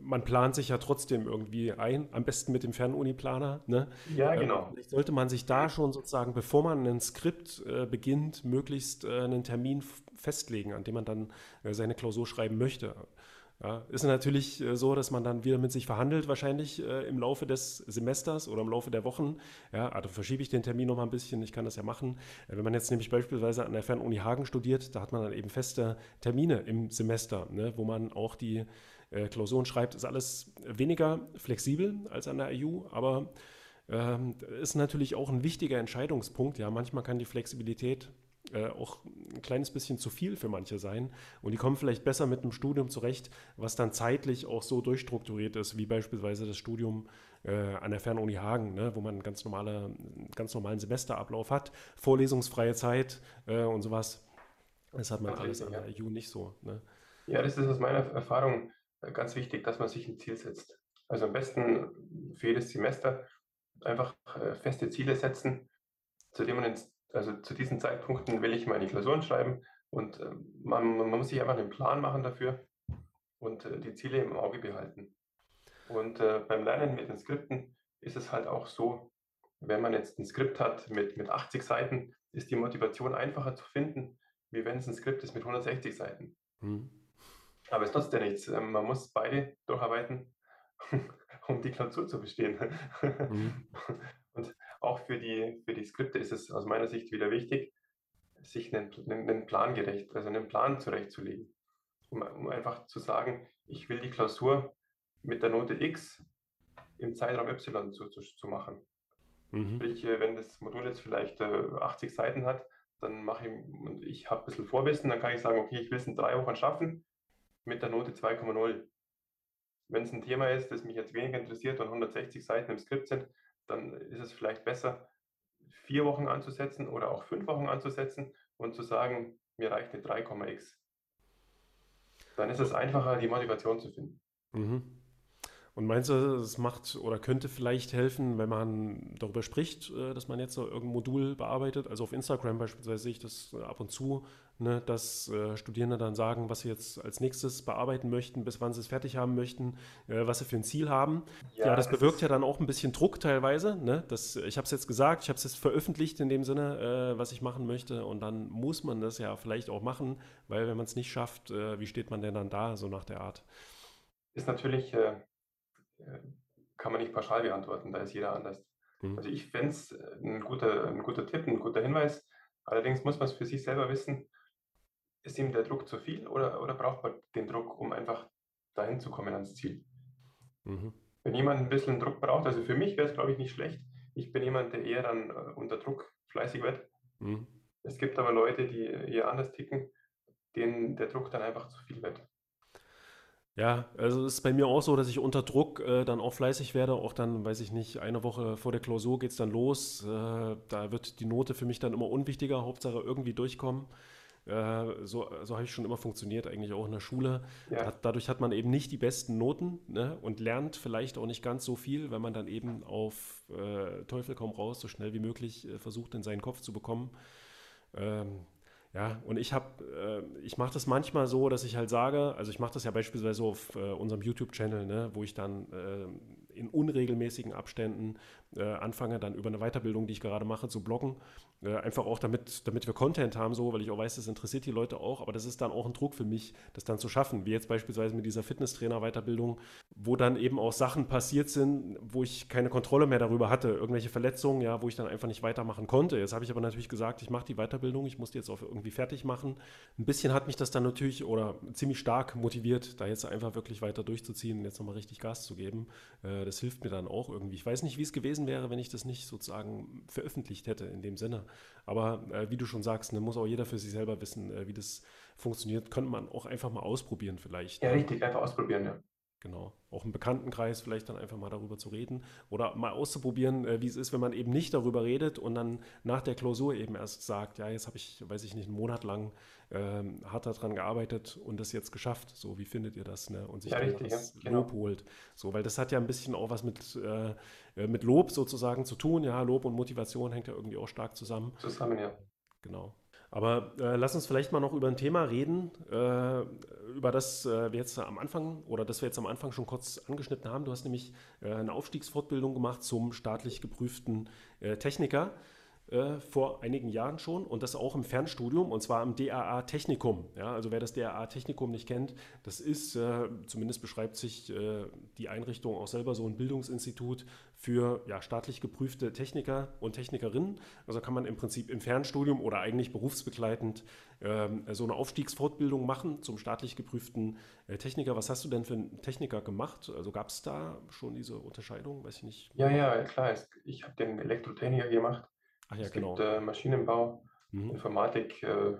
man plant sich ja trotzdem irgendwie ein, am besten mit dem Fernuni-Planer, ne? Ja, Ähm, genau. Vielleicht sollte man sich da schon sozusagen, bevor man ein Skript äh, beginnt, möglichst äh, einen Termin festlegen, an dem man dann äh, seine Klausur schreiben möchte. Ja, ist natürlich äh, so, dass man dann wieder mit sich verhandelt, wahrscheinlich äh, im Laufe des Semesters oder im Laufe der Wochen. Ja, also verschiebe ich den Termin noch mal ein bisschen, ich kann das ja machen. Äh, wenn man jetzt nämlich beispielsweise an der Fernuni Hagen studiert, da hat man dann eben feste Termine im Semester, ne, wo man auch die äh, Klausuren schreibt. Ist alles weniger flexibel als an der IU, aber ähm, ist natürlich auch ein wichtiger Entscheidungspunkt. Ja, manchmal kann die Flexibilität äh, auch ein kleines bisschen zu viel für manche sein. Und die kommen vielleicht besser mit einem Studium zurecht, was dann zeitlich auch so durchstrukturiert ist, wie beispielsweise das Studium äh, an der Fernuni Hagen, ne, wo man einen ganz, normale, ganz normalen Semesterablauf hat, vorlesungsfreie Zeit äh, und sowas. Das hat man Ganz alles an richtig, der ja. IU nicht so. Ne? Ja, das ist aus meiner Erfahrung äh, ganz wichtig, dass man sich ein Ziel setzt. Also am besten für jedes Semester einfach äh, feste Ziele setzen, zu denen man ins, also zu diesen Zeitpunkten will ich meine Klausuren schreiben und äh, man, man muss sich einfach einen Plan machen dafür und äh, die Ziele im Auge behalten. Und äh, beim Lernen mit den Skripten ist es halt auch so, wenn man jetzt ein Skript hat mit, mit 80 Seiten, ist die Motivation einfacher zu finden, wie wenn es ein Skript ist mit 160 Seiten. Hm. Aber es nutzt ja nichts. Ähm, Man muss beide durcharbeiten, um die Klausur zu bestehen. Mhm. Auch für die, für die Skripte ist es aus meiner Sicht wieder wichtig, sich einen, einen, Plan gerecht, also einen Plan zurechtzulegen. Um, um einfach zu sagen, ich will die Klausur mit der Note X im Zeitraum Y zu, zu, zu machen. Mhm. Sprich, äh, wenn das Modul jetzt vielleicht äh, 80 Seiten hat, dann mache ich, und ich habe ein bisschen Vorwissen, dann kann ich sagen, okay, ich will es in drei Wochen schaffen mit der Note 2,0. Wenn es ein Thema ist, das mich jetzt weniger interessiert und 160 Seiten im Skript sind, dann ist es vielleicht besser, vier Wochen anzusetzen oder auch fünf Wochen anzusetzen und zu sagen, mir reicht eine 3,x. Dann ist es einfacher, die Motivation zu finden. Mhm. Und meinst du, es macht oder könnte vielleicht helfen, wenn man darüber spricht, äh, dass man jetzt so irgendein Modul bearbeitet? Also auf Instagram beispielsweise sehe ich das äh, ab und zu, ne, dass äh, Studierende dann sagen, was sie jetzt als nächstes bearbeiten möchten, bis wann sie es fertig haben möchten, was sie für ein Ziel haben. Ja, ja das, bewirkt ja dann auch ein bisschen Druck teilweise. Ne? Das, ich habe es jetzt gesagt, ich habe es jetzt veröffentlicht in dem Sinne, was ich machen möchte. Und dann muss man das ja vielleicht auch machen, weil wenn man es nicht schafft, wie steht man denn dann da, so nach der Art? Ist natürlich äh äh, kann man nicht pauschal beantworten, da ist jeder anders. Mhm. Also ich fände es äh, ein guter, ein guter Tipp, ein guter Hinweis. Allerdings muss man es für sich selber wissen, ist ihm der Druck zu viel oder, oder braucht man den Druck, um einfach dahin zu kommen ans Ziel? Mhm. Wenn jemand ein bisschen Druck braucht, also für mich wäre es, glaube ich, nicht schlecht. Ich bin jemand, der eher dann äh, unter Druck fleißig wird. Mhm. Es gibt aber Leute, die eher anders ticken, denen der Druck dann einfach zu viel wird. Ja, also es ist bei mir auch so, dass ich unter Druck äh, dann auch fleißig werde. Auch dann, weiß ich nicht, eine Woche vor der Klausur geht es dann los. Äh, da wird die Note für mich dann immer unwichtiger. Hauptsache irgendwie durchkommen. Äh, so so habe ich schon immer funktioniert, eigentlich auch in der Schule. Ja. Da, dadurch hat man eben nicht die besten Noten ne? und lernt vielleicht auch nicht ganz so viel, wenn man dann eben auf äh, Teufel komm raus, so schnell wie möglich äh, versucht, in seinen Kopf zu bekommen. Ähm, ja, und ich habe, äh, ich mache das manchmal so, dass ich halt sage, also ich mache das ja beispielsweise auf äh, unserem YouTube-Channel, ne, wo ich dann äh, in unregelmäßigen Abständen äh, anfange, dann über eine Weiterbildung, die ich gerade mache, zu bloggen. Äh, einfach auch damit, damit wir Content haben, so, weil ich auch weiß, das interessiert die Leute auch, aber das ist dann auch ein Druck für mich, das dann zu schaffen, wie jetzt beispielsweise mit dieser Fitnesstrainer-Weiterbildung, wo dann eben auch Sachen passiert sind, wo ich keine Kontrolle mehr darüber hatte, irgendwelche Verletzungen, ja, wo ich dann einfach nicht weitermachen konnte. Jetzt habe ich aber natürlich gesagt, ich mache die Weiterbildung, ich muss die jetzt auch irgendwie fertig machen. Ein bisschen hat mich das dann natürlich oder ziemlich stark motiviert, da jetzt einfach wirklich weiter durchzuziehen und jetzt nochmal richtig Gas zu geben. Äh, das hilft mir dann auch irgendwie. Ich weiß nicht, wie es gewesen wäre, wenn ich das nicht sozusagen veröffentlicht hätte in dem Sinne. Aber äh, wie du schon sagst, ne, muss auch jeder für sich selber wissen, äh, wie das funktioniert. Könnte man auch einfach mal ausprobieren vielleicht. Ja, richtig, einfach ausprobieren, ja. Genau. Auch im Bekanntenkreis vielleicht dann einfach mal darüber zu reden oder mal auszuprobieren, äh, wie es ist, wenn man eben nicht darüber redet und dann nach der Klausur eben erst sagt, ja, jetzt habe ich, weiß ich nicht, einen Monat lang ähm, hart daran gearbeitet und das jetzt geschafft. So, wie findet ihr das? Ne? Und sich ja, dann richtig, das ja, Lob genau. holt. So, weil das hat ja ein bisschen auch was mit, äh, äh, mit Lob sozusagen zu tun. Ja, Lob und Motivation hängt ja irgendwie auch stark zusammen. Zusammen, ja. Genau. Aber äh, lass uns vielleicht mal noch über ein Thema reden, äh, über das äh, wir jetzt am Anfang oder das wir jetzt am Anfang schon kurz angeschnitten haben. Du hast nämlich äh, eine Aufstiegsfortbildung gemacht zum staatlich geprüften äh, Techniker äh, vor einigen Jahren schon und das auch im Fernstudium und zwar im DAA Technikum. Ja, also wer das DAA Technikum nicht kennt, das ist, äh, zumindest beschreibt sich äh, die Einrichtung auch selber so ein Bildungsinstitut für ja, staatlich geprüfte Techniker und Technikerinnen. Also kann man im Prinzip im Fernstudium oder eigentlich berufsbegleitend ähm, so eine Aufstiegsfortbildung machen zum staatlich geprüften äh, Techniker. Was hast du denn für einen Techniker gemacht? Also gab es da schon diese Unterscheidung? Weiß ich nicht. Ja, ja, klar. Ich habe den Elektrotechniker gemacht Ach ja, es genau. gibt äh, Maschinenbau, mhm. Informatik, äh,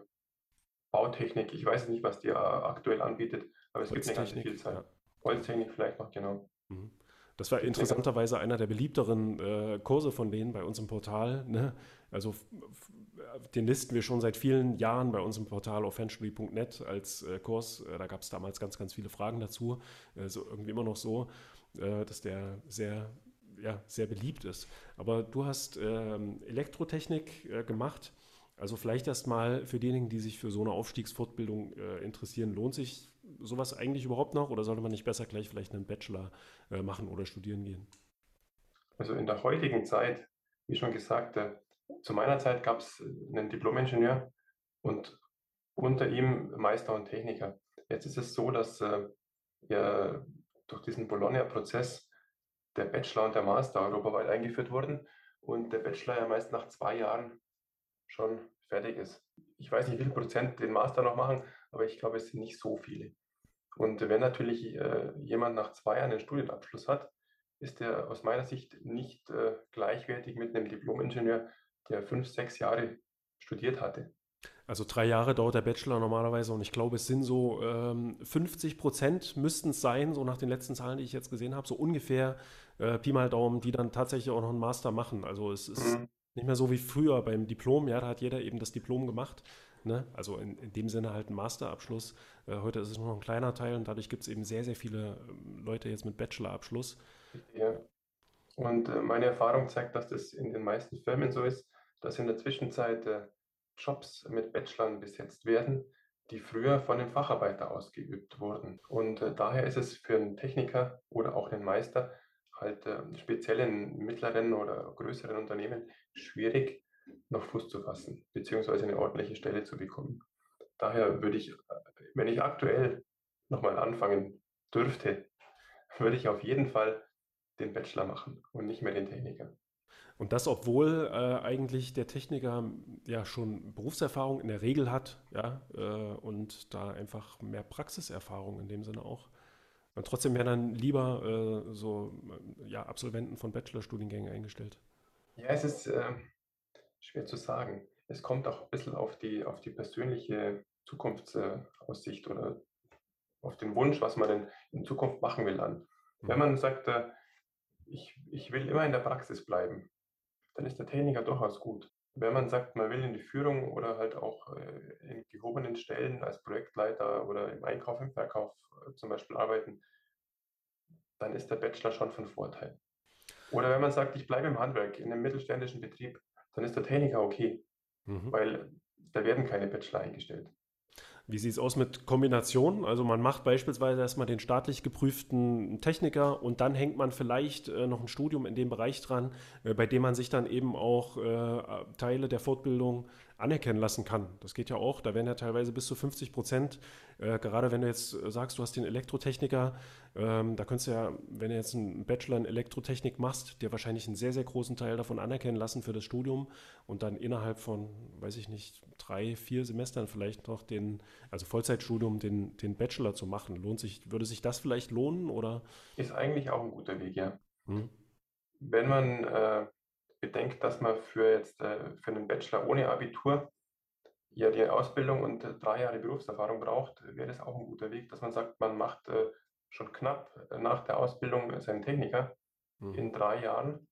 Bautechnik. Ich weiß nicht, was die äh, aktuell anbietet, aber es gibt eine ganze Vielzahl. Ja. Holztechnik vielleicht noch, genau. Mhm. Das war interessanterweise einer der beliebteren äh, Kurse von denen bei uns im Portal. Ne? Also den listen wir schon seit vielen Jahren bei uns im Portal auf fanstudy.net als äh, Kurs. Äh, da gab es damals ganz, ganz viele Fragen dazu. Äh, so irgendwie immer noch so, äh, dass der sehr ja, sehr beliebt ist. Aber du hast ähm, Elektrotechnik äh, gemacht. Also vielleicht erst mal für diejenigen, die sich für so eine Aufstiegsfortbildung äh, interessieren, lohnt sich sowas eigentlich überhaupt noch oder sollte man nicht besser gleich vielleicht einen Bachelor äh, machen oder studieren gehen? Also in der heutigen Zeit, wie schon gesagt, äh, zu meiner Zeit gab es einen Diplomingenieur und unter ihm Meister und Techniker. Jetzt ist es so, dass äh, ja, durch diesen Bologna-Prozess der Bachelor und der Master europaweit eingeführt wurden und der Bachelor ja meist nach zwei Jahren schon fertig ist. Ich weiß nicht, wie viel Prozent den Master noch machen, aber ich glaube, es sind nicht so viele. Und wenn natürlich äh, jemand nach zwei Jahren einen Studienabschluss hat, ist er aus meiner Sicht nicht äh, gleichwertig mit einem Diplom-Ingenieur, der fünf, sechs Jahre studiert hatte. Also drei Jahre dauert der Bachelor normalerweise und ich glaube, es sind so ähm, 50 Prozent müssten es sein, so nach den letzten Zahlen, die ich jetzt gesehen habe, so ungefähr äh, Pi mal Daumen, die dann tatsächlich auch noch einen Master machen. Also es ist mhm. nicht mehr so wie früher beim Diplom, ja, da hat jeder eben das Diplom gemacht. Ne? Also in, in dem Sinne halt ein Masterabschluss. Äh, heute ist es nur noch ein kleiner Teil und dadurch gibt es eben sehr, sehr viele ähm, Leute jetzt mit Bachelorabschluss. Ja. Und äh, meine Erfahrung zeigt, dass das in den meisten Firmen so ist, dass in der Zwischenzeit äh, Jobs mit Bachelorn besetzt werden, die früher von einem Facharbeiter ausgeübt wurden. Und äh, daher ist es für einen Techniker oder auch einen Meister halt äh, speziell in mittleren oder größeren Unternehmen schwierig, noch Fuß zu fassen, beziehungsweise eine ordentliche Stelle zu bekommen. Daher würde ich, äh, wenn ich aktuell nochmal anfangen dürfte, würde ich auf jeden Fall den Bachelor machen und nicht mehr den Techniker. Und das, obwohl äh, eigentlich der Techniker ja schon Berufserfahrung in der Regel hat, ja, äh, und da einfach mehr Praxiserfahrung in dem Sinne auch. Und trotzdem werden dann lieber äh, so ja, Absolventen von Bachelorstudiengängen eingestellt. Ja, es ist ähm, schwer zu sagen. Es kommt auch ein bisschen auf die, auf die persönliche Zukunftsaussicht oder auf den Wunsch, was man denn in Zukunft machen will, an. Wenn mhm. man sagt, äh, ich, ich will immer in der Praxis bleiben, dann ist der Techniker durchaus gut. Wenn man sagt, man will in die Führung oder halt auch äh, in gehobenen Stellen als Projektleiter oder im Einkauf, im Verkauf äh, zum Beispiel arbeiten, dann ist der Bachelor schon von Vorteil. Oder wenn man sagt, ich bleibe im Handwerk, in einem mittelständischen Betrieb, dann ist der Techniker okay, mhm. weil da werden keine Bachelor eingestellt. Wie sieht es aus mit Kombinationen? Also man macht beispielsweise erstmal den staatlich geprüften Techniker und dann hängt man vielleicht äh, noch ein Studium in dem Bereich dran, äh, bei dem man sich dann eben auch äh, Teile der Fortbildung anerkennen lassen kann. Das geht ja auch, da werden ja teilweise bis zu 50 Prozent, äh, gerade wenn du jetzt sagst, du hast den Elektrotechniker, ähm, da könntest du ja, wenn du jetzt einen Bachelor in Elektrotechnik machst, dir wahrscheinlich einen sehr, sehr großen Teil davon anerkennen lassen für das Studium und dann innerhalb von, weiß ich nicht, drei, vier Semestern vielleicht noch den, also Vollzeitstudium, den, den Bachelor zu machen. Lohnt sich, würde sich das vielleicht lohnen oder? Ist eigentlich auch ein guter Weg, ja. Hm. Wenn man äh, bedenkt, dass man für jetzt äh, für einen Bachelor ohne Abitur ja die Ausbildung und äh, drei Jahre Berufserfahrung braucht, wäre das auch ein guter Weg, dass man sagt, man macht äh, schon knapp nach der Ausbildung seinen Techniker mhm. in drei Jahren,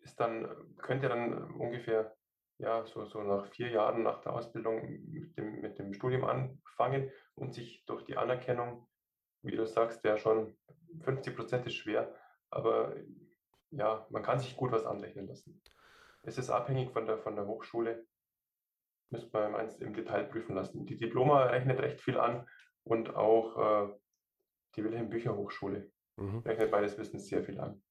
ist dann, könnte dann ungefähr ja, so, so nach vier Jahren nach der Ausbildung mit dem, mit dem Studium anfangen und sich durch die Anerkennung, wie du sagst, ja schon 50 Prozent ist schwer, aber ja, man kann sich gut was anrechnen lassen. Es ist abhängig von der, von der Hochschule, müsste man eins im Detail prüfen lassen. Die Diploma rechnet recht viel an und auch äh, die Wilhelm Bücher Hochschule mhm. rechnet meines Wissens sehr viel an.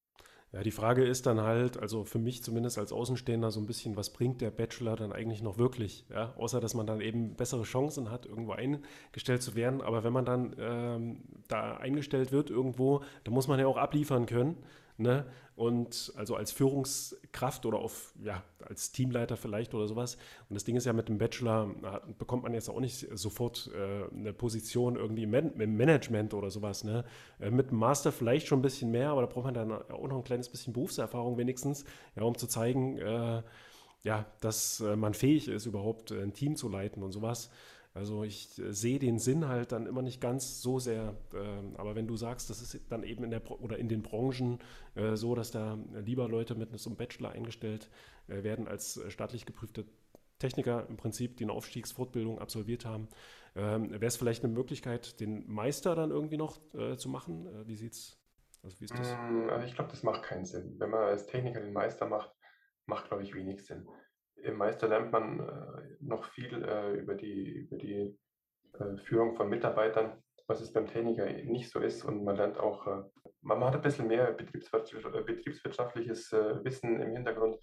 Ja, die Frage ist dann halt, also für mich zumindest als Außenstehender so ein bisschen, was bringt der Bachelor dann eigentlich noch wirklich? Ja? Außer, dass man dann eben bessere Chancen hat, irgendwo eingestellt zu werden. Aber wenn man dann ähm, da eingestellt wird irgendwo, dann muss man ja auch abliefern können. Ne? Und also als Führungskraft oder auf, ja, als Teamleiter vielleicht oder sowas. Und das Ding ist ja, mit dem Bachelor bekommt man jetzt auch nicht sofort äh, eine Position irgendwie im, Man im, Management oder sowas. Ne? Äh, mit dem Master vielleicht schon ein bisschen mehr, aber da braucht man dann auch noch ein kleines bisschen Berufserfahrung wenigstens, ja, um zu zeigen, äh, ja, dass äh, man fähig ist, überhaupt ein Team zu leiten und sowas. Also ich äh, sehe den Sinn halt dann immer nicht ganz so sehr. Äh, aber wenn du sagst, das ist dann eben in der oder in den Branchen äh, so, dass da lieber Leute mit so einem Bachelor eingestellt äh, werden als äh, staatlich geprüfte Techniker im Prinzip, die eine Aufstiegsfortbildung absolviert haben, ähm, wäre es vielleicht eine Möglichkeit, den Meister dann irgendwie noch äh, zu machen? wie sieht's? Also wie ist das? Mm, also ich glaube, das macht keinen Sinn. Wenn man als Techniker den Meister macht, macht glaube ich wenig Sinn im Meister lernt man äh, noch viel äh, über die, über die äh, Führung von Mitarbeitern, was es beim Techniker nicht so ist. Und man lernt auch, äh, man hat ein bisschen mehr betriebswirtschaftliches, äh, äh, Wissen im Hintergrund.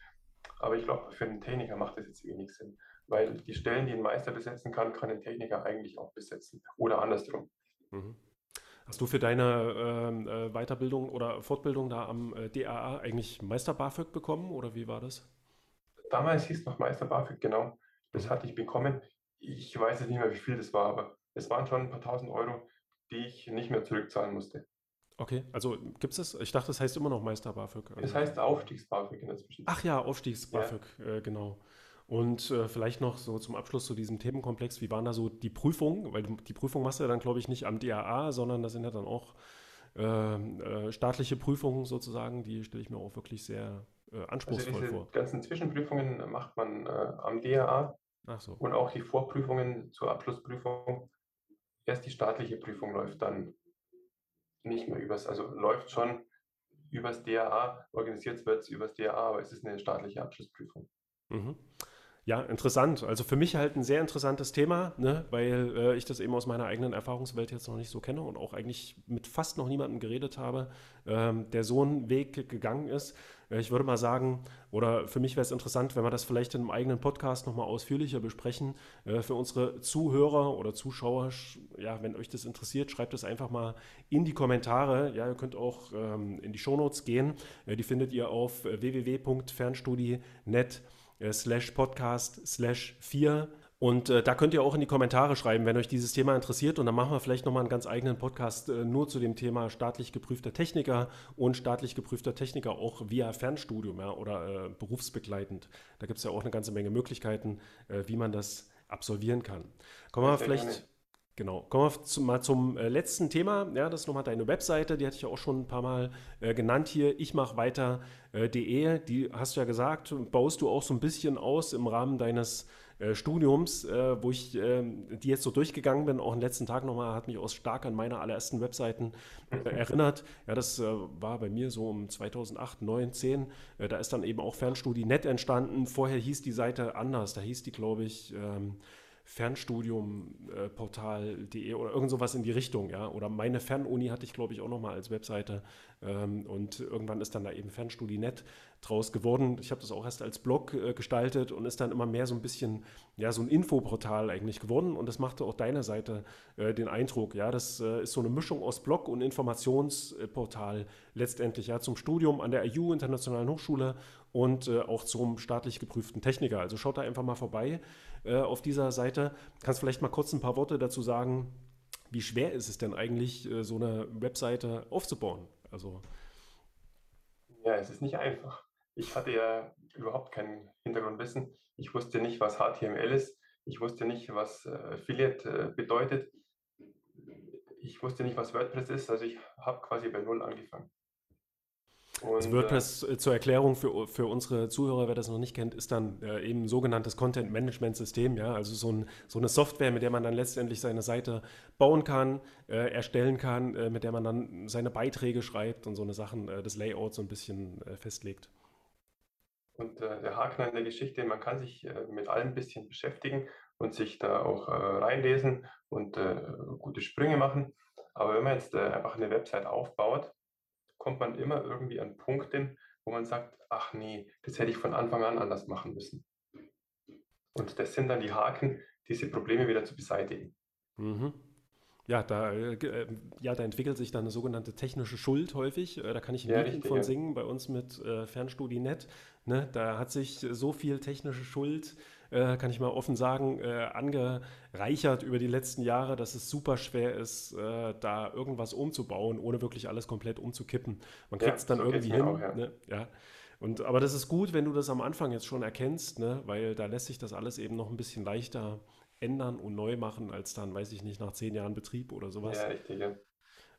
Aber ich glaube, für einen Techniker macht das jetzt wenig Sinn, weil die Stellen, die ein Meister besetzen kann, kann ein Techniker eigentlich auch besetzen oder andersrum. Mhm. Hast du für deine ähm, Weiterbildung oder Fortbildung da am DAA eigentlich Meister BAföG bekommen oder wie war das? Damals hieß es noch Meister BAföG, genau. Das hatte ich bekommen. Ich weiß jetzt nicht mehr, wie viel das war, aber es waren schon ein paar tausend Euro, die ich nicht mehr zurückzahlen musste. Okay, also gibt es das? Ich dachte, das heißt immer noch Meister BAföG. Also, es heißt Aufstiegs BAföG in der Zwischenzeit. Ach ja, Aufstiegs BAföG, ja. äh, genau. Und äh, vielleicht noch so zum Abschluss zu diesem Themenkomplex, wie waren da so die Prüfungen? Weil die Prüfung machst du ja dann, glaube ich, nicht am DAA, sondern das sind ja dann auch äh, äh, staatliche Prüfungen sozusagen. Die stelle ich mir auch wirklich sehr äh, anspruchsvoll also vor. Die ganzen Zwischenprüfungen macht man äh, am DAA Ach so. Und auch die Vorprüfungen zur Abschlussprüfung. Erst die staatliche Prüfung läuft dann nicht mehr übers, also läuft schon übers DAA, organisiert wird es übers DAA, aber es ist eine staatliche Abschlussprüfung. Mhm. Ja, interessant. Also für mich halt ein sehr interessantes Thema, ne? weil äh, ich das eben aus meiner eigenen Erfahrungswelt jetzt noch nicht so kenne und auch eigentlich mit fast noch niemandem geredet habe, ähm, der so einen Weg gegangen ist. Ich würde mal sagen, oder für mich wäre es interessant, wenn wir das vielleicht in einem eigenen Podcast nochmal ausführlicher besprechen. Äh, für unsere Zuhörer oder Zuschauer, ja, wenn euch das interessiert, schreibt es einfach mal in die Kommentare. Ja, ihr könnt auch ähm, in die Shownotes gehen. Äh, die findet ihr auf www.fernstudie.net äh, slash podcast slash 4. Und äh, da könnt ihr auch in die Kommentare schreiben, wenn euch dieses Thema interessiert. Und dann machen wir vielleicht nochmal einen ganz eigenen Podcast äh, nur zu dem Thema staatlich geprüfter Techniker und staatlich geprüfter Techniker auch via Fernstudium ja, oder äh, berufsbegleitend. Da gibt es ja auch eine ganze Menge Möglichkeiten, äh, wie man das absolvieren kann. Kommen wir vielleicht. Genau. Kommen wir zu, mal zum äh, letzten Thema. Ja, das ist nochmal deine Webseite, die hatte ich ja auch schon ein paar Mal äh, genannt hier. Ich mache weiter.de. Äh, die hast du ja gesagt, baust du auch so ein bisschen aus im Rahmen deines äh, Studiums, äh, wo ich ähm, die jetzt so durchgegangen bin. Auch am letzten Tag nochmal, hat mich auch stark an meine allerersten Webseiten äh, erinnert. Ja, das war bei mir so um 2008, 2009, 10. da ist dann eben auch Fernstudie.net entstanden. Vorher hieß die Seite anders. Da hieß die, glaube ich, ähm, Fernstudiumportal.de oder irgend sowas in die Richtung, ja. Oder meine Fernuni hatte ich, glaube ich, auch nochmal als Webseite. Ähm, und irgendwann ist dann da eben Fernstudie.net draus geworden. Ich habe das auch erst als Blog äh, gestaltet und ist dann immer mehr so ein bisschen, ja, so ein Infoportal eigentlich geworden. Und das machte auch deiner Seite äh, den Eindruck, ja. Das äh, ist so eine Mischung aus Blog und Informationsportal letztendlich, ja, zum Studium an der IU Internationalen Hochschule und äh, auch zum staatlich geprüften Techniker. Also schaut da einfach mal vorbei äh, auf dieser Seite. Kannst vielleicht mal kurz ein paar Worte dazu sagen, wie schwer ist es denn eigentlich, äh, so eine Webseite aufzubauen? Also ja, es ist nicht einfach. Ich hatte ja überhaupt kein Hintergrundwissen. Ich wusste nicht, was HTML ist. Ich wusste nicht, was äh, Affiliate äh, bedeutet. Ich wusste nicht, was WordPress ist. Also ich habe quasi bei Null angefangen. Und, WordPress äh, zur Erklärung für, für unsere Zuhörer, wer das noch nicht kennt, ist dann äh, eben ein sogenanntes Content-Management-System, ja, also so, ein, so, eine Software, mit der man dann letztendlich seine Seite bauen kann, äh, erstellen kann, äh, mit der man dann seine Beiträge schreibt und so eine Sachen, äh, das Layout so ein bisschen festlegt. Und der Haken an der Geschichte, man kann sich mit allem ein bisschen beschäftigen und sich da auch reinlesen und gute Sprünge machen. Aber wenn man jetzt einfach eine Website aufbaut, kommt man immer irgendwie an Punkte, wo man sagt, ach nee, das hätte ich von Anfang an anders machen müssen. Und das sind dann die Haken, diese Probleme wieder zu beseitigen. Mhm. Ja, da, äh, äh, ja, da entwickelt sich dann eine sogenannte technische Schuld häufig. Äh, da kann ich ein ja, Lied von ja. singen bei uns mit äh, Fernstudie.net. Ne? Da hat sich so viel technische Schuld äh, kann ich mal offen sagen, äh, angereichert über die letzten Jahre, dass es super schwer ist, äh, da irgendwas umzubauen, ohne wirklich alles komplett umzukippen. Man kriegt es ja, dann so irgendwie hin. Auch, ja. Ne? ja. Und, aber das ist gut, wenn du das am Anfang jetzt schon erkennst, ne? weil da lässt sich das alles eben noch ein bisschen leichter ändern und neu machen, als dann, weiß ich nicht, nach zehn Jahren Betrieb oder sowas. Ja, richtig, ja.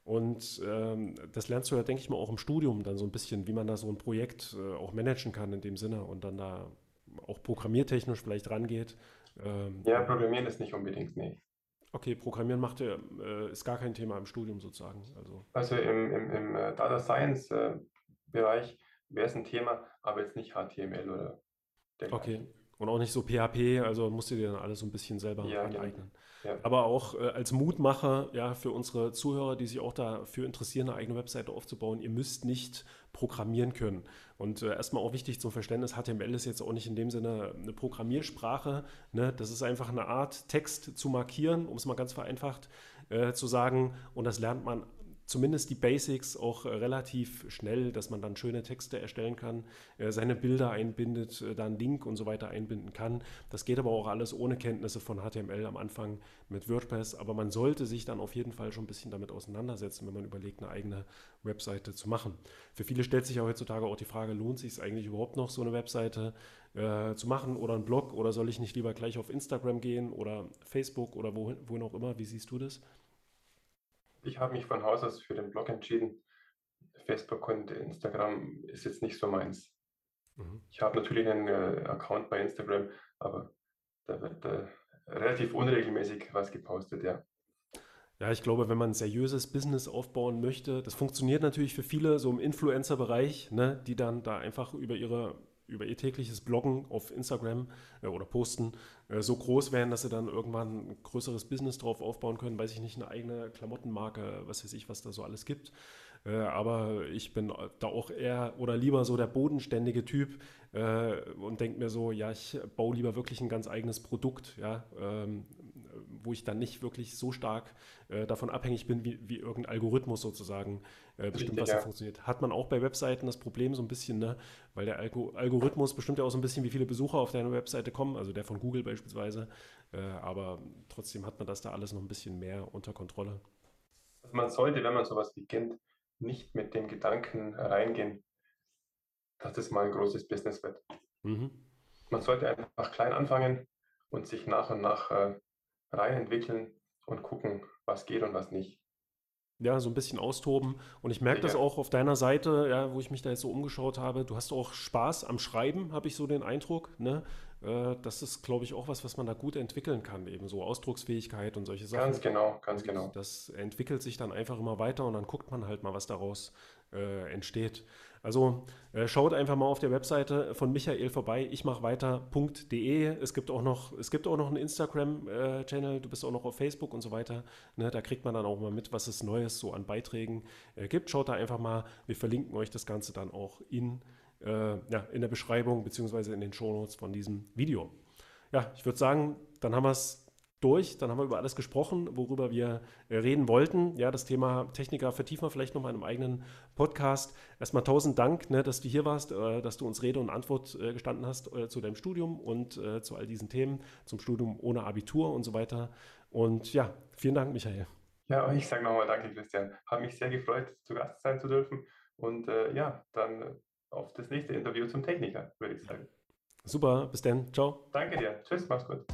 Und ähm, das lernst du ja, denke ich mal, auch im Studium dann so ein bisschen, wie man da so ein Projekt äh, auch managen kann in dem Sinne und dann da auch programmiertechnisch vielleicht rangeht. Ähm, ja, Programmieren ist nicht unbedingt, nee. Okay, Programmieren macht ja, äh, ist gar kein Thema im Studium sozusagen. Also, also im, im, im äh, Data Science äh, Bereich wäre es ein Thema, aber jetzt nicht HTML oder. Okay. Und auch nicht so PHP, also musst du dir dann alles so ein bisschen selber ja, genau. aneignen. Ja. Aber auch äh, als Mutmacher, ja, für unsere Zuhörer, die sich auch dafür interessieren, eine eigene Webseite aufzubauen, ihr müsst nicht programmieren können. Und äh, erstmal auch wichtig zum Verständnis, HTML ist jetzt auch nicht in dem Sinne eine Programmiersprache. Ne? Das ist einfach eine Art, Text zu markieren, um es mal ganz vereinfacht äh, zu sagen. Und das lernt man zumindest die Basics auch äh, relativ schnell, dass man dann schöne Texte erstellen kann, äh, seine Bilder einbindet, äh, dann Link und so weiter einbinden kann. Das geht aber auch alles ohne Kenntnisse von HTML am Anfang mit WordPress, aber man sollte sich dann auf jeden Fall schon ein bisschen damit auseinandersetzen, wenn man überlegt, eine eigene Webseite zu machen. Für viele stellt sich ja heutzutage auch die Frage, lohnt sich es eigentlich überhaupt noch, so eine Webseite äh, zu machen oder einen Blog oder soll ich nicht lieber gleich auf Instagram gehen oder Facebook oder wohin, wohin auch immer? Wie siehst du das? Ich habe mich von Haus aus für den Blog entschieden. Facebook und Instagram ist jetzt nicht so meins. Mhm. Ich habe natürlich einen äh, Account bei Instagram, aber da wird äh, relativ unregelmäßig was gepostet, ja. Ja, ich glaube, wenn man ein seriöses Business aufbauen möchte, das funktioniert natürlich für viele so im Influencer-Bereich, ne, die dann da einfach über ihre über ihr tägliches Bloggen auf Instagram äh, oder Posten äh, so groß werden, dass sie dann irgendwann ein größeres Business drauf aufbauen können, weiß ich nicht, eine eigene Klamottenmarke, was weiß ich, was da so alles gibt. Äh, aber ich bin da auch eher oder lieber so der bodenständige Typ äh, und denke mir so, ja, ich baue lieber wirklich ein ganz eigenes Produkt, ja, ähm, wo ich dann nicht wirklich so stark äh, davon abhängig bin, wie, wie irgendein Algorithmus sozusagen äh, bestimmt, was da funktioniert. Hat man auch bei Webseiten das Problem so ein bisschen, ne? weil der Algo Algorithmus bestimmt ja auch so ein bisschen, wie viele Besucher auf deine Webseite kommen, also der von Google beispielsweise. Äh, aber trotzdem hat man das da alles noch ein bisschen mehr unter Kontrolle. Also man sollte, wenn man sowas beginnt, nicht mit dem Gedanken reingehen, dass das mal ein großes Business wird. Mhm. Man sollte einfach klein anfangen und sich nach und nach äh, rein entwickeln und gucken, was geht und was nicht. Ja, so ein bisschen austoben. Und ich merke ja. das auch auf deiner Seite, ja, wo ich mich da jetzt so umgeschaut habe. Du hast auch Spaß am Schreiben, habe ich so den Eindruck. Ne? Äh, das ist, glaube ich, auch was, was man da gut entwickeln kann, eben so Ausdrucksfähigkeit und solche Sachen. Ganz genau, ganz genau. Das entwickelt sich dann einfach immer weiter und dann guckt man halt mal, was daraus äh, entsteht. Also äh, schaut einfach mal auf der Webseite von Michael vorbei, ich mache weiter.de. Es gibt auch noch, es gibt auch noch einen Instagram-Channel, du bist auch noch auf Facebook und so weiter. Ne, da kriegt man dann auch mal mit, was es Neues so an Beiträgen äh, gibt. Schaut da einfach mal, wir verlinken euch das Ganze dann auch in, äh, ja, in der Beschreibung bzw. in den Shownotes von diesem Video. Ja, ich würde sagen, dann haben wir es durch. Dann haben wir über alles gesprochen, worüber wir äh, reden wollten. Ja, das Thema Techniker vertiefen wir vielleicht nochmal in einem eigenen Podcast. Erstmal tausend Dank, ne, dass du hier warst, äh, dass du uns Rede und Antwort äh, gestanden hast äh, zu deinem Studium und äh, zu all diesen Themen, zum Studium ohne Abitur und so weiter. Und ja, vielen Dank, Michael. Ja, ich sage nochmal Danke, Christian. Habe mich sehr gefreut, zu Gast sein zu dürfen. Und äh, ja, dann auf das nächste Interview zum Techniker, würde ich sagen. Super, bis dann. Ciao. Danke dir. Tschüss, mach's gut.